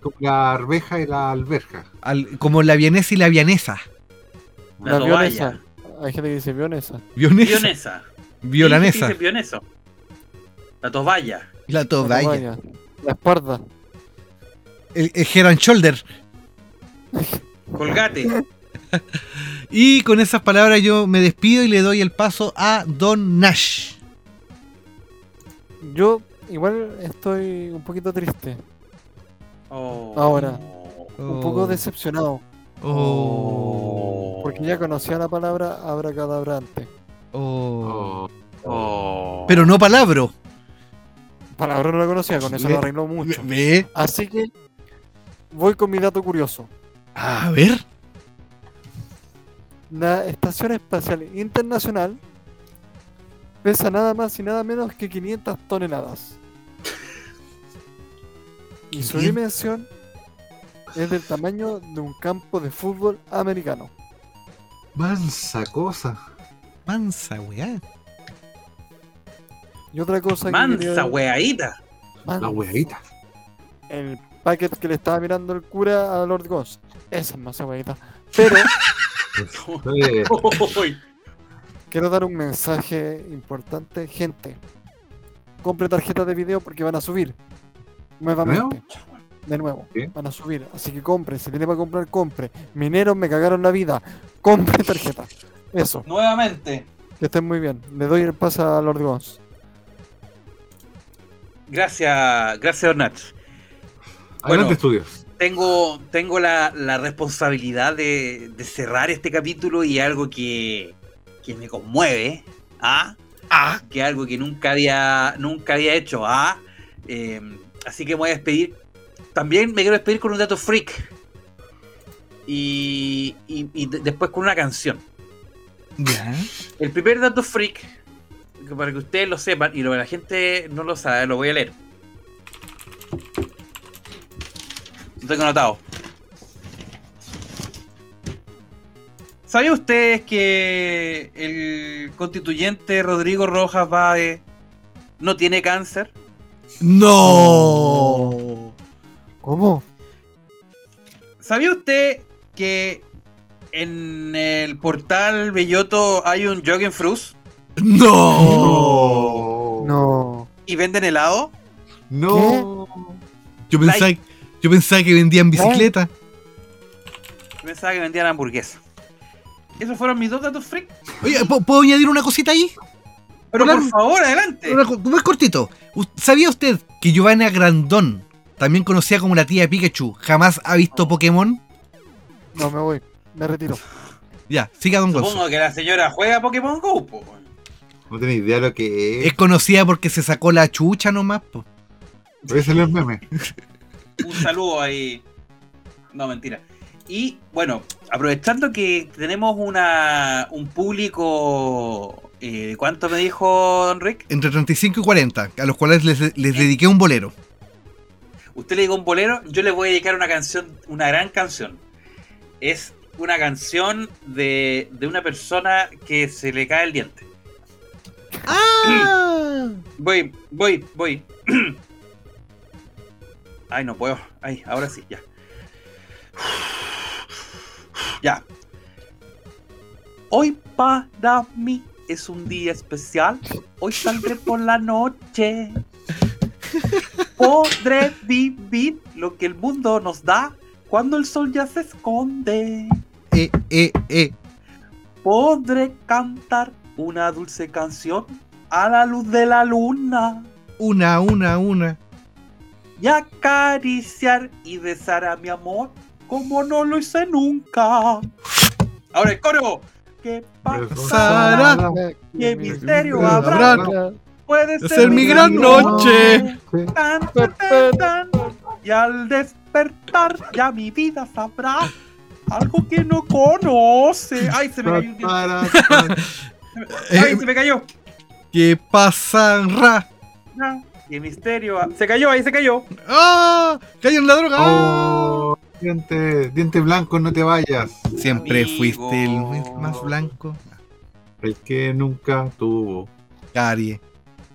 Como la arveja y la alberja. Al- como la vienesa y la vianesa. La La vionesa. Hay gente que dice vionesa. Vionesa. Vionesa. Violanesa. La tovalla. La La toalla. toalla, La espalda. El, el head and shoulder. Colgate. Y con esas palabras yo me despido y le doy el paso a Don Nash. Yo igual estoy un poquito triste. Oh. Ahora. Un Oh. poco decepcionado. Oh. Porque ya conocía la palabra abracadabrante. Oh. Oh. Pero no palabro. Palabra no la conocía, con eso lo arregló mucho. Ve. Así que voy con mi dato curioso. A ver. La Estación Espacial Internacional pesa nada más y nada menos que 500 toneladas. Y su 500. dimensión es del tamaño de un campo de fútbol americano. Mansa cosa. Mansa, weá. Y otra cosa que Mansa, quería- weadita. La Mansa. weadita. El packet que le estaba mirando el cura a Lord Ghost. Esa es más huevita. Pero quiero dar un mensaje importante. Gente, compre tarjetas de video porque van a subir. Nuevamente. De nuevo. Van a subir. Así que compre. Si tiene para comprar, compre. Mineros me cagaron la vida. Compre tarjeta. Eso. Nuevamente. Que estén muy bien. Le doy el pase a Lord Ghost. Gracias, gracias, Don Nach. Adelante, Bueno. estudios. Tengo, tengo la, la responsabilidad de, de cerrar este capítulo y algo que, que me conmueve. ¿ah? Ah, que algo que nunca había, nunca había hecho. ¿ah? Eh, así que me voy a despedir. También me quiero despedir con un dato freak. Y, y- y de- después con una canción. Ya. El primer dato freak, que para que ustedes lo sepan, y lo que la gente no lo sabe, lo voy a leer. Lo tengo anotado. ¿Sabían ustedes que el constituyente Rodrigo Rojas Bade no tiene cáncer? No. ¿Cómo? ¿Sabía usted que en el portal Belloto hay un Jogging Fruits No. No. y venden helado? No. Yo pensaba, yo pensaba que vendían bicicleta. Yo pensaba que vendían hamburguesa. Esos fueron mis dos datos freak. Oye, ¿pu- ¿puedo añadir una cosita ahí? Pero por favor, adelante. Una muy cortito. ¿Sabía usted que Giovanna Grandón, también conocida como la tía de Pikachu, jamás ha visto Pokémon? No, me voy. Me retiro. Ya, siga Don Gonzo. Supongo que la señora juega Pokémon Go. po. No tenía idea lo que Es es. conocida porque se sacó la chucha nomás. po. Salió el meme. Un saludo ahí. No, mentira. Y bueno, aprovechando que tenemos una un público. Eh, ¿Cuánto me dijo Don Rick? Entre 35 y 40, a los cuales les, les dediqué un bolero. Usted le dijo un bolero, yo le voy a dedicar una canción, una gran canción. Es una canción de, de una persona que se le cae el diente. ¡Ah! Voy, voy, voy. Ay, no puedo. Ay, ahora sí, ya. Ya. Hoy para mí es un día especial. Hoy saldré por la noche. Podré vivir lo que el mundo nos da cuando el sol ya se esconde. Eh, eh, eh. Podré cantar una dulce canción a la luz de la luna. Una, una, una. y acariciar y besar a mi amor como no lo hice nunca. Ahora el coro. ¿Qué pasará? Sara. ¿Qué misterio Habrá. Puede ser ser mi gran noche. Tan, tan, tan, tan. Y al despertar ya mi vida sabrá algo que no conoce. Ay, se me cayó. Ay, se me cayó. ¿Qué pasará? Ah, Qué misterio. Se cayó, ahí se cayó. ¡Ah! ¡Cayó en la droga! Oh, diente, diente blanco, no te vayas. Siempre Amigo. fuiste el más blanco. El que nunca tuvo. Carie.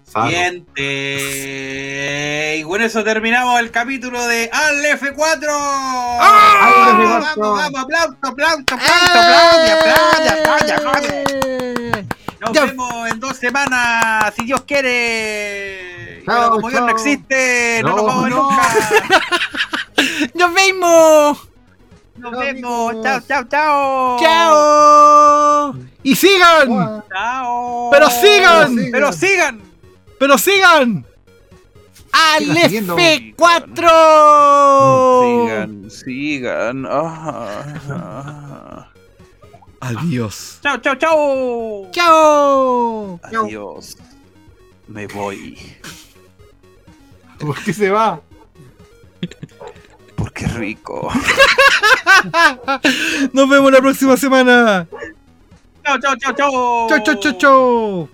Sano. Gente. Y con eso terminamos el capítulo de Al F4. ¡Ah! Vamos, vamos, vamos, aplauso, aplauso, aplauso, aplaude, aplaude. Nos vemos en dos semanas, si Dios quiere. Como Dios no existe, no, No, nos vamos nunca. ¡Nos vemos! Nos Chao, vemos. amigos. Chao, chao, chao. ¡Chao! ¡Y sigan! Chao. Pero sigan. Pero sigan. ¡Pero sigan! ¡Al Sigan siguiendo. F4! Sigan, sigan. Ah, ah. Adiós. Chao, chao, chao. ¡Chao! Adiós. Me voy. ¿Por qué se va? Porque rico. Nos vemos la próxima semana. Chao, chao, chao, chao. Chau, chau, chau, chau.